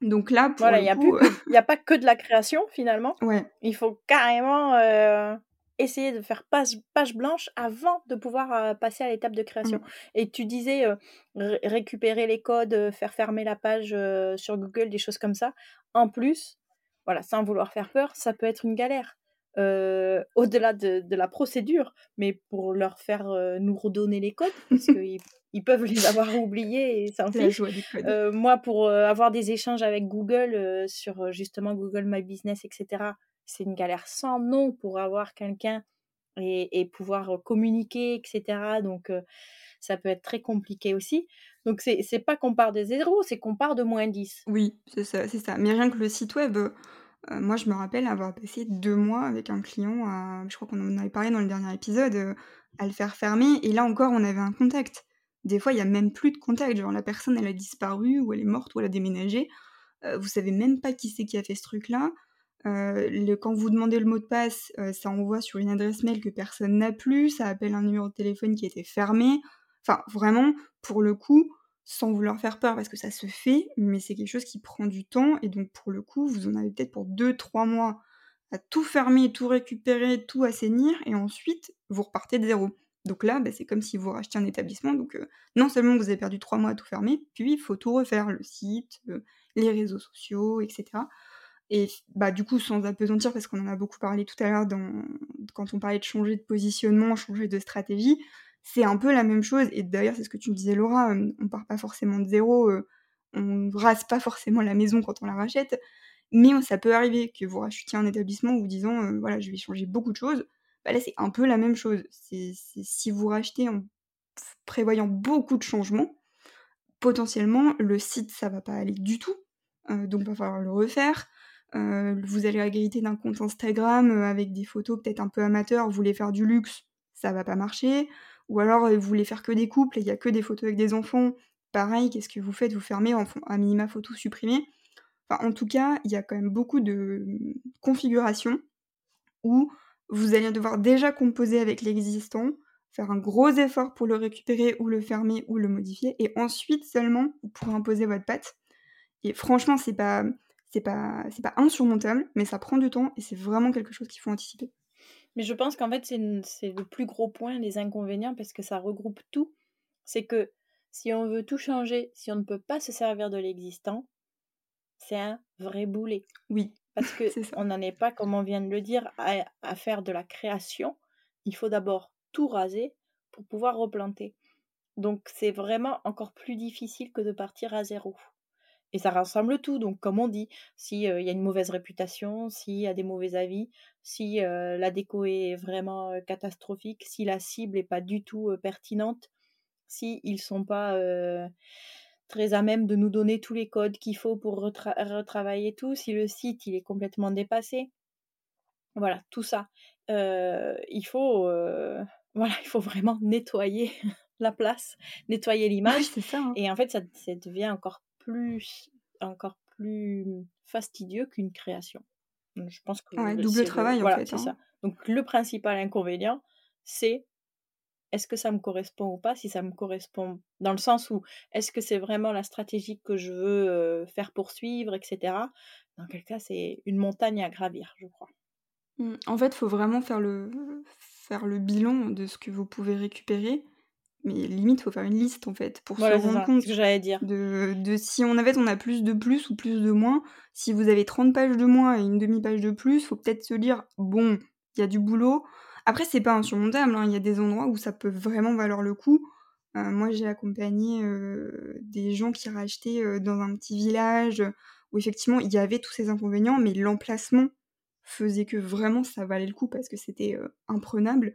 A: Donc là, pour
B: voilà, il n'y a, a, pas que de la création finalement.
A: Ouais.
B: Il faut carrément euh, essayer de faire page, page blanche avant de pouvoir euh, passer à l'étape de création.
A: Mmh.
B: Et tu disais euh, ré- récupérer les codes, faire fermer la page sur Google, des choses comme ça. En plus, voilà, sans vouloir faire peur, ça peut être une galère. Euh, au-delà de, de la procédure, mais pour leur faire euh, nous redonner les codes, parce qu'ils ils peuvent les avoir oubliés et. Euh, moi, pour avoir des échanges avec Google sur justement Google My Business, etc., c'est une galère sans nom pour avoir quelqu'un et, et pouvoir communiquer, etc. Donc, ça peut être très compliqué aussi. Donc, c'est pas qu'on part de zéro, c'est qu'on part de moins 10.
A: Oui, c'est ça, c'est ça. Mais rien que le site web, euh, moi je me rappelle avoir passé deux mois avec un client, je crois qu'on en avait parlé dans le dernier épisode, euh, à le faire fermer. Et là encore, on avait un contact. Des fois, il y a même plus de contact. Genre la personne, elle a disparu, ou elle est morte, ou elle a déménagé. Euh, vous savez même pas qui c'est qui a fait ce truc-là. Euh, quand vous demandez le mot de passe, ça envoie sur une adresse mail que personne n'a plus, ça appelle un numéro de téléphone qui été fermé. Enfin, vraiment, pour le coup, sans vouloir faire peur, parce que ça se fait, mais c'est quelque chose qui prend du temps, et donc pour le coup, vous en avez peut-être pour 2-3 mois à tout fermer, tout récupérer, tout assainir, et ensuite, vous repartez de zéro. Donc là, bah, c'est comme si vous rachetiez un établissement, donc euh, non seulement vous avez perdu 3 mois à tout fermer, puis il faut tout refaire, le site, euh, les réseaux sociaux, etc. Et bah, du coup, sans apesantir, parce qu'on en a beaucoup parlé tout à l'heure quand on parlait de changer de positionnement, changer de stratégie, c'est un peu la même chose. Et d'ailleurs, c'est ce que tu me disais, Laura, euh, on part pas forcément de zéro, euh, on rase pas forcément la maison quand on la rachète, mais ça peut arriver que vous rachetiez un établissement vous disant, euh, voilà, je vais changer beaucoup de choses. Bah là, c'est un peu la même chose. C'est si vous rachetez en prévoyant beaucoup de changements, potentiellement, le site, ça va pas aller du tout. Donc, il va falloir le refaire. Vous allez hériter d'un compte Instagram avec des photos peut-être un peu amateurs, vous voulez faire du luxe, ça va pas marcher. Ou alors euh, vous voulez faire que des couples et il y a que des photos avec des enfants. Pareil, qu'est-ce que vous faites? Vous fermez en à minima photo supprimée. Enfin, en tout cas, il y a quand même beaucoup de hum, configurations où vous allez devoir déjà composer avec l'existant, faire un gros effort pour le récupérer ou le fermer ou le modifier, et ensuite seulement vous pourrez imposer votre patte. Et franchement, c'est pas pas c'est pas insurmontable, mais ça prend du temps et c'est vraiment quelque chose qu'il faut anticiper.
B: Mais je pense qu'en fait, c'est le plus gros point, les inconvénients, parce que ça regroupe tout. C'est que si on veut tout changer, si on ne peut pas se servir de l'existant, c'est un vrai boulet.
A: Oui.
B: Parce que on n'en est pas, comme on vient de le dire, à, à faire de la création. Il faut d'abord tout raser pour pouvoir replanter. Donc c'est vraiment encore plus difficile que de partir à zéro. Et ça rassemble tout. Donc, comme on dit, s'il euh, y a une mauvaise réputation, s'il y a des mauvais avis, si euh, la déco est vraiment euh, catastrophique, si la cible n'est pas du tout pertinente, si ils sont pas très à même de nous donner tous les codes qu'il faut pour retra retravailler tout, si le site il est complètement dépassé, voilà, tout ça. Il faut, voilà, il faut vraiment nettoyer la place, nettoyer l'image.
A: Ouais, hein.
B: Et en fait, ça, ça devient encore plus, encore plus fastidieux qu'une création. Donc, je pense que
A: ouais,
B: le-
A: double travail
B: le,
A: en fait. hein.
B: ça. Donc le principal inconvénient, c'est est-ce que ça me correspond ou pas? Si ça me correspond, dans le sens où est-ce que c'est vraiment la stratégie que je veux euh, faire poursuivre, etc. Dans quel cas, c'est une montagne à gravir, je crois.
A: Mm. En fait, il faut vraiment faire le, faire le bilan de ce que vous pouvez récupérer. Mais limite, il faut faire une liste en fait pour
B: Voilà,
A: se rendre
B: ça,
A: compte
B: ce que j'allais dire.
A: de, de si on, avait, on a plus de plus ou plus de moins. Si vous avez 30 pages de moins et une demi-page de plus, faut peut-être se dire bon, il y a du boulot. Après, c'est pas insurmontable, hein, il y a des endroits où ça peut vraiment valoir le coup. Euh, moi, j'ai accompagné euh, des gens qui rachetaient euh, dans un petit village où effectivement il y avait tous ces inconvénients, mais l'emplacement faisait que vraiment ça valait le coup parce que c'était imprenable.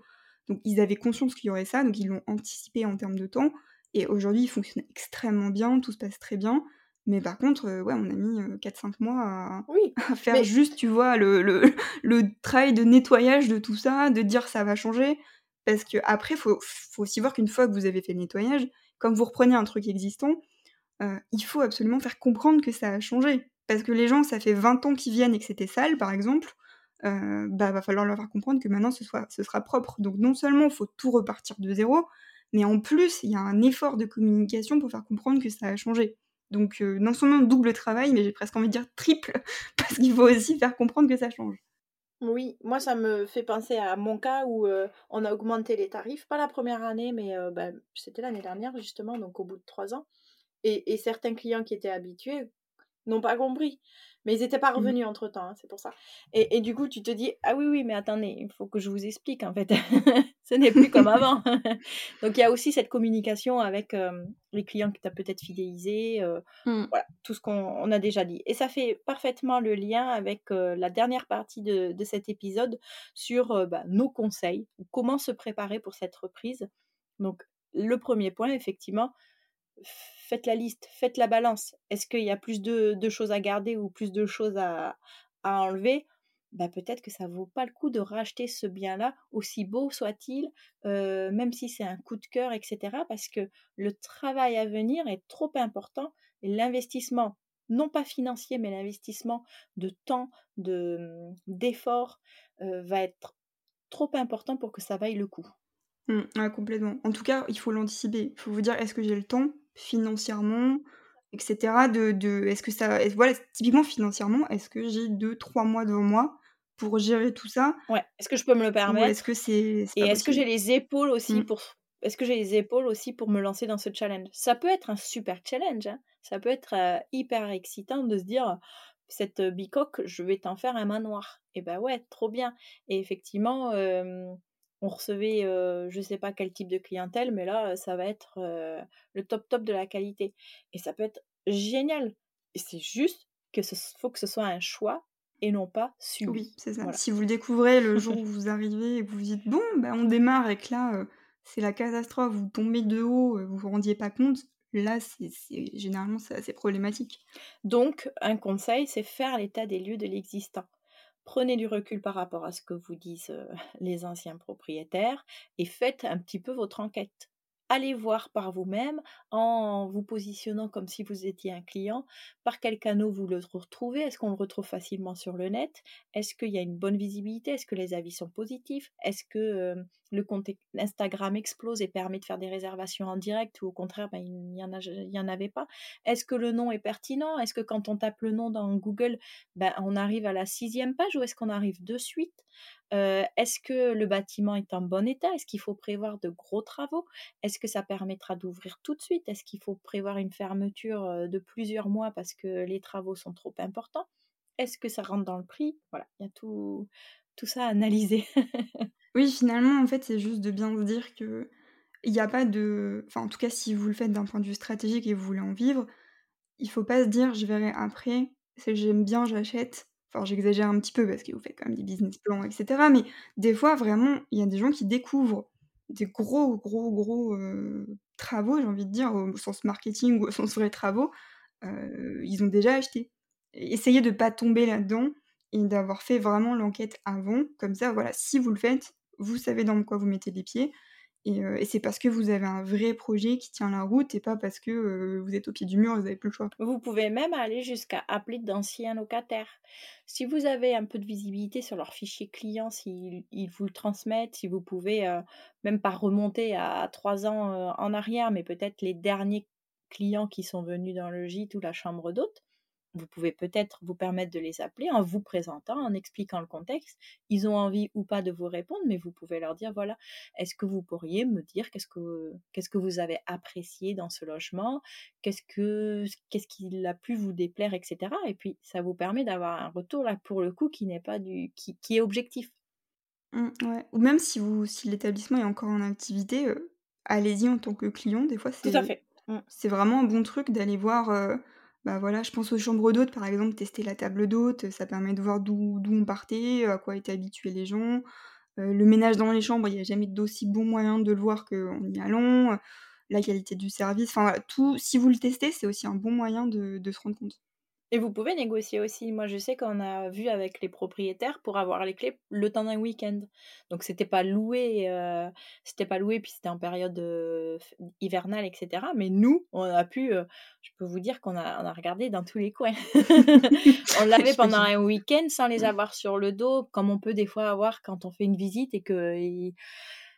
A: Donc ils avaient conscience qu'il y aurait ça, donc ils l'ont anticipé en termes de temps. Et aujourd'hui, il fonctionne extrêmement bien, tout se passe très bien. Mais par contre, euh, ouais, on a mis euh, 4-5 mois à,
B: Oui,
A: à faire
B: mais-
A: juste, tu vois, le, le, le travail de nettoyage de tout ça, de dire ça va changer. Parce que après, faut, faut aussi voir qu'une fois que vous avez fait le nettoyage, comme vous reprenez un truc existant, euh, il faut absolument faire comprendre que ça a changé. Parce que les gens, ça fait 20 ans qu'ils viennent et que c'était sale, par exemple, euh, bah va falloir leur faire comprendre que maintenant ce, sera propre. Donc non seulement il faut tout repartir de zéro, mais en plus il y a un effort de communication pour faire comprendre que ça a changé. Donc euh, non seulement double travail, mais j'ai presque envie de dire triple, parce qu'il faut aussi faire comprendre que ça change.
B: Oui, moi ça me fait penser à mon cas où on a augmenté les tarifs, pas la première année, mais ben, c'était l'année dernière justement, donc au bout de trois ans. Et, et certains clients qui étaient habitués n'ont pas compris. Mais ils n'étaient pas mmh. revenus entre temps, hein, c'est pour ça. Et, et, du coup, tu te dis, ah oui, oui, mais attendez, il faut que je vous explique en fait. Ce n'est plus comme avant. Donc il y a aussi cette communication avec les clients que tu as peut-être fidélisés, mmh. voilà, tout ce qu'on a déjà dit. Et ça fait parfaitement le lien avec la dernière partie de, de cet épisode sur bah, nos conseils, comment se préparer pour cette reprise. Donc le premier point, effectivement, faites la liste, faites la balance. Est-ce qu'il y a plus de, choses à garder ou plus de choses à, enlever? Bah, peut-être que ça vaut pas le coup de racheter ce bien-là, aussi beau soit-il, euh, même si c'est un coup de cœur, etc. Parce que le travail à venir est trop important et l'investissement, non pas financier, mais l'investissement de temps, de d'effort, euh, va être trop important pour que ça vaille le coup.
A: Mmh, complètement. En tout cas, il faut l'anticiper. Il faut vous dire: «Est-ce que j'ai le temps financièrement?» etc. de de est-ce que ça voilà, typiquement financièrement, est-ce que j'ai 2-3 mois devant moi pour gérer tout ça?
B: Ouais. Est-ce que je peux me le permettre?
A: est-ce que c'est
B: Et est-ce que j'ai les épaules aussi mmh. pour est-ce que j'ai les épaules aussi pour me lancer dans ce challenge? Ça peut être un super challenge, hein. Ça peut être, hyper excitant de se dire: «Cette, bicoque, je vais t'en faire un manoir» et ben ouais, trop bien et effectivement, on recevait, je ne sais pas quel type de clientèle, mais là, ça va être le top top de la qualité. Et ça peut être génial. Et c'est juste que ce faut que ce soit un choix et non pas subi.
A: Oui, c'est ça. Si vous le découvrez le jour où vous arrivez et que vous vous dites bon, ben on démarre et que là, c'est la catastrophe, vous tombez de haut, vous vous rendiez pas compte, là, c'est généralement c'est assez problématique.
B: Donc, un conseil, c'est faire l'état des lieux de l'existant. Prenez du recul par rapport à ce que vous disent les anciens propriétaires et faites un petit peu votre enquête allez voir par vous-même en vous positionnant comme si vous étiez un client. Par quel canot vous le retrouvez? Est-ce qu'on le retrouve facilement sur le net? Est-ce qu'il y a une bonne visibilité? Est-ce que les avis sont positifs? Est-ce que le compte Instagram explose et permet de faire des réservations en direct ou au contraire, ben, il n'y en, en, avait pas? Est-ce que le nom est pertinent? Est-ce que quand on tape le nom dans Google, ben, on arrive à la sixième page ou est-ce qu'on arrive de suite? Est-ce que le bâtiment est en bon état? Est-ce qu'il faut prévoir de gros travaux? Est-ce que ça permettra d'ouvrir tout de suite? Est-ce qu'il faut prévoir une fermeture de plusieurs mois parce que les travaux sont trop importants? Est-ce que ça rentre dans le prix? Voilà, il y a tout, ça à analyser.
A: oui, finalement, en fait, c'est juste de bien se dire que il n'y a pas de. Enfin, en tout cas, si vous le faites d'un point de vue stratégique et vous voulez en vivre, il faut pas se dire je verrai après, j'aime bien, j'achète. Enfin, j'exagère un petit peu parce que vous faites quand même des business plans, etc. Mais des fois, vraiment, il y a des gens qui découvrent des gros, gros, gros travaux, j'ai envie de dire, au sens marketing ou au sens vrai travaux, ils ont déjà acheté. Essayez de ne pas tomber là-dedans et d'avoir fait vraiment l'enquête avant. Comme ça, voilà, si vous le faites, vous savez dans quoi vous mettez les pieds. Et, c'est parce que vous avez un vrai projet qui tient la route et pas parce que vous êtes au pied du mur vous n'avez plus le choix.
B: Vous pouvez même aller jusqu'à appeler d'anciens locataires. Si vous avez un peu de visibilité sur leur fichier client, s'ils vous le transmettent, si vous pouvez même pas remonter à trois ans en arrière, mais peut-être les derniers clients qui sont venus dans le gîte ou la chambre d'hôte, vous pouvez peut-être vous permettre de les appeler en vous présentant, en expliquant le contexte. Ils ont envie ou pas de vous répondre, mais vous pouvez leur dire voilà, est-ce que vous pourriez me dire qu'est-ce que qu'est-ce que vous avez apprécié dans ce logement, qu'est-ce que qu'est-ce qui a pu vous déplaire, etc. Et puis ça vous permet d'avoir un retour là pour le coup qui n'est pas du qui, qui est objectif.
A: Mmh, Ou même si vous si l'établissement est encore en activité, euh, allez-y en tant que client. Des fois, c'est
B: tout à fait. Mmh.
A: C'est vraiment un bon truc d'aller voir. Euh, bah, voilà, je pense aux chambres d'hôtes, par exemple, tester la table d'hôte, ça permet de voir d'où on partait, à quoi étaient habitués les gens. le ménage dans les chambres, il n'y a jamais d'aussi bon moyen de le voir qu'en y allant. la qualité du service, enfin tout si vous le testez, c'est aussi un bon moyen de se rendre compte.
B: Et vous pouvez négocier aussi. Moi, je sais qu'on a vu avec les propriétaires pour avoir les clés le temps d'un week-end. Donc, c'était pas loué, euh, c'était pas loué, puis c'était en période euh, hivernale, etc. Mais nous, on a pu, euh, je peux vous dire qu'on a, on a regardé dans tous les coins. on l'avait pendant un week-end sans les avoir sur le dos, comme on peut des fois avoir quand on fait une visite et que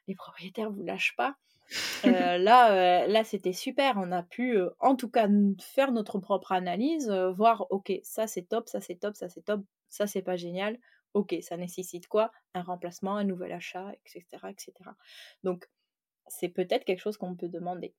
B: les propriétaires vous lâchent pas. Euh, là, euh, là c'était super. On a pu, euh, en tout cas, faire notre propre analyse, voir, ok, ça c'est top, ça c'est top, ça c'est top, ça c'est pas génial. ok, ça nécessite quoi? Un remplacement, un nouvel achat, etc. etc. Donc, c'est peut-être quelque chose qu'on peut demander.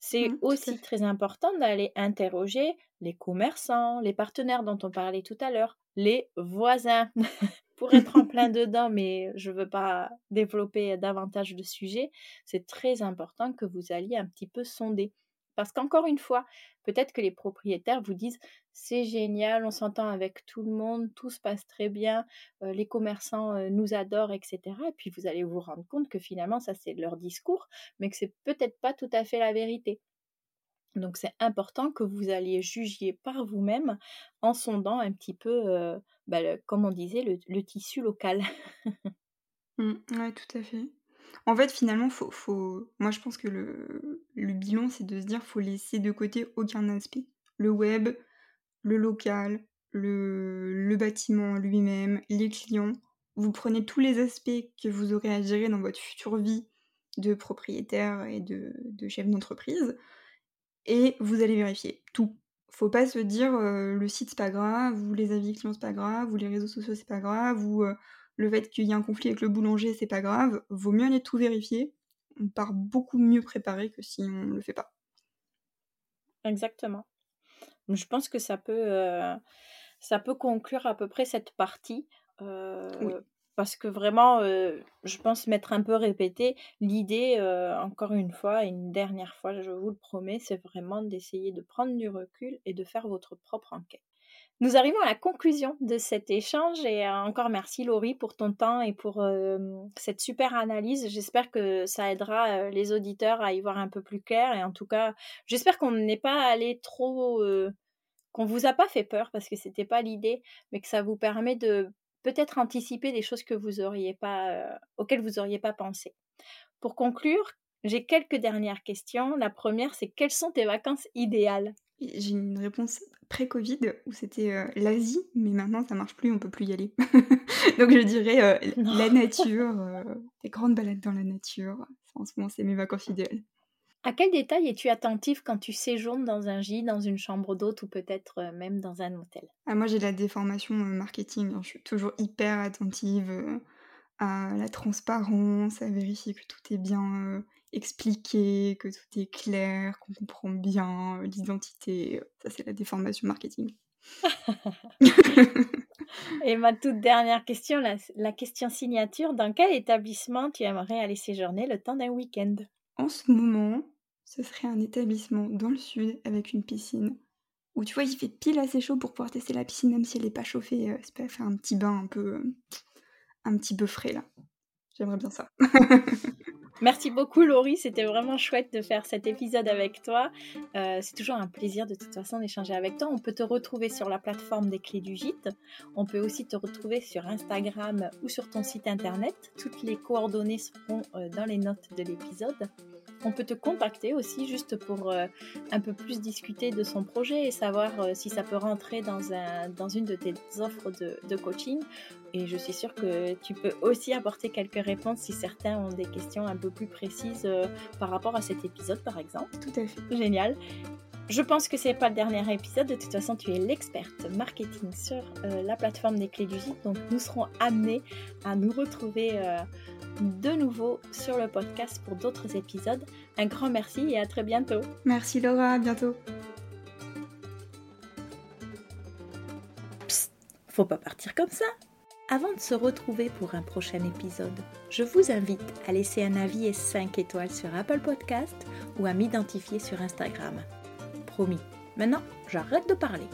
B: C'est
A: Mmh,
B: aussi très important d'aller interroger les commerçants, les partenaires dont on parlait tout à l'heure, les voisins, pour être en plein dedans, mais je ne veux pas développer davantage de sujets. C'est très important que vous alliez un petit peu sonder. Parce qu'encore une fois, peut-être que les propriétaires vous disent c'est génial, on s'entend avec tout le monde, tout se passe très bien, euh, les commerçants euh, nous adorent, etc. Et puis vous allez vous rendre compte que finalement, ça c'est leur discours, mais que c'est peut-être pas tout à fait la vérité. Donc c'est important que vous alliez juger par vous-même en sondant un petit peu, bah, comme on disait, le, tissu local.
A: Mmh, ouais, tout à fait. En fait, finalement, faut faut moi, je pense que le bilan, c'est de se dire: «Faut laisser de côté aucun aspect». Le web, le local, le le bâtiment lui-même, les clients. Vous prenez tous les aspects que vous aurez à gérer dans votre future vie de propriétaire et de de chef d'entreprise et vous allez vérifier tout. Faut pas se dire, «Le site, c'est pas grave» ou «Les avis clients, c'est pas grave» ou «Les réseaux sociaux, c'est pas grave» ou «Le fait qu'il y ait un conflit avec le boulanger, c'est pas grave». Vaut mieux aller tout vérifier. On part beaucoup mieux préparé que si on le fait pas.
B: Exactement. Je pense que ça peut, euh, ça peut conclure à peu près cette partie.
A: Oui.
B: Parce que vraiment, je pense m'être un peu répété. L'idée, encore une fois, et une dernière fois, je vous le promets, c'est vraiment d'essayer de prendre du recul et de faire votre propre enquête. Nous arrivons à la conclusion de cet échange et encore merci Laurie pour ton temps et pour cette super analyse. J'espère que ça aidera les auditeurs à y voir un peu plus clair et en tout cas, j'espère qu'on n'est pas allé trop, qu'on vous a pas fait peur parce que c'était pas l'idée, mais que ça vous permet de peut-être anticiper des choses que vous auriez pas, euh, auxquelles vous auriez pas pensé. Pour conclure, j'ai quelques dernières questions. La première, c'est quelles sont tes vacances idéales?
A: J'ai une réponse pré-covid où c'était, l'Asie, mais maintenant ça marche plus, on peut plus y aller. Donc je dirais, la nature, des grandes balades dans la nature. En ce moment, c'est mes vacances idéales.
B: À quel détail es-tu attentif quand tu séjournes dans un gîte, dans une chambre d'hôte ou peut-être euh, même dans un hôtel?
A: Ah moi j'ai la déformation, heu, marketing, hein. Je suis toujours hyper attentive, heu, à la transparence, à vérifier que tout est bien, expliqué, que tout est clair, qu'on comprend bien, l'identité, ça c'est la déformation marketing.
B: Et ma toute dernière question, la, la question signature, dans quel établissement tu aimerais aller séjourner le temps d'un week-end?
A: En ce moment, ce serait un établissement dans le sud avec une piscine où tu vois, il fait pile assez chaud pour pouvoir tester la piscine même si elle est pas chauffée, heu, c'est pas faire un petit bain un peu, un petit peu frais là. J'aimerais bien ça.
B: Merci beaucoup Laurie, c'était vraiment chouette de faire cet épisode avec toi. Euh, c'est toujours un plaisir de toute façon d'échanger avec toi. On peut te retrouver sur la plateforme des clés du gîte. On peut aussi te retrouver sur Instagram ou sur ton site internet. Toutes les coordonnées seront euh, dans les notes de l'épisode. On peut te contacter aussi juste pour euh, un peu plus discuter de son projet et savoir si ça peut rentrer dans, un, dans une de tes offres de coaching. Et je suis sûre que tu peux aussi apporter quelques réponses si certains ont des questions un peu plus précises euh, par rapport à cet épisode, par exemple.
A: Tout à fait.
B: Génial. Je pense que c'est pas le dernier épisode. De toute façon, tu es l'experte marketing sur euh, la plateforme des clés du gîte. Donc, nous serons amenés à nous retrouver euh, de nouveau sur le podcast pour d'autres épisodes. Un grand merci et à très bientôt.
A: Merci Laura, à bientôt.
B: Psst, faut pas partir comme ça. Avant de se retrouver pour un prochain épisode, je vous invite à laisser un avis et 5 étoiles sur Apple Podcast ou à m'identifier sur Instagram. Promis. Maintenant, j'arrête de parler.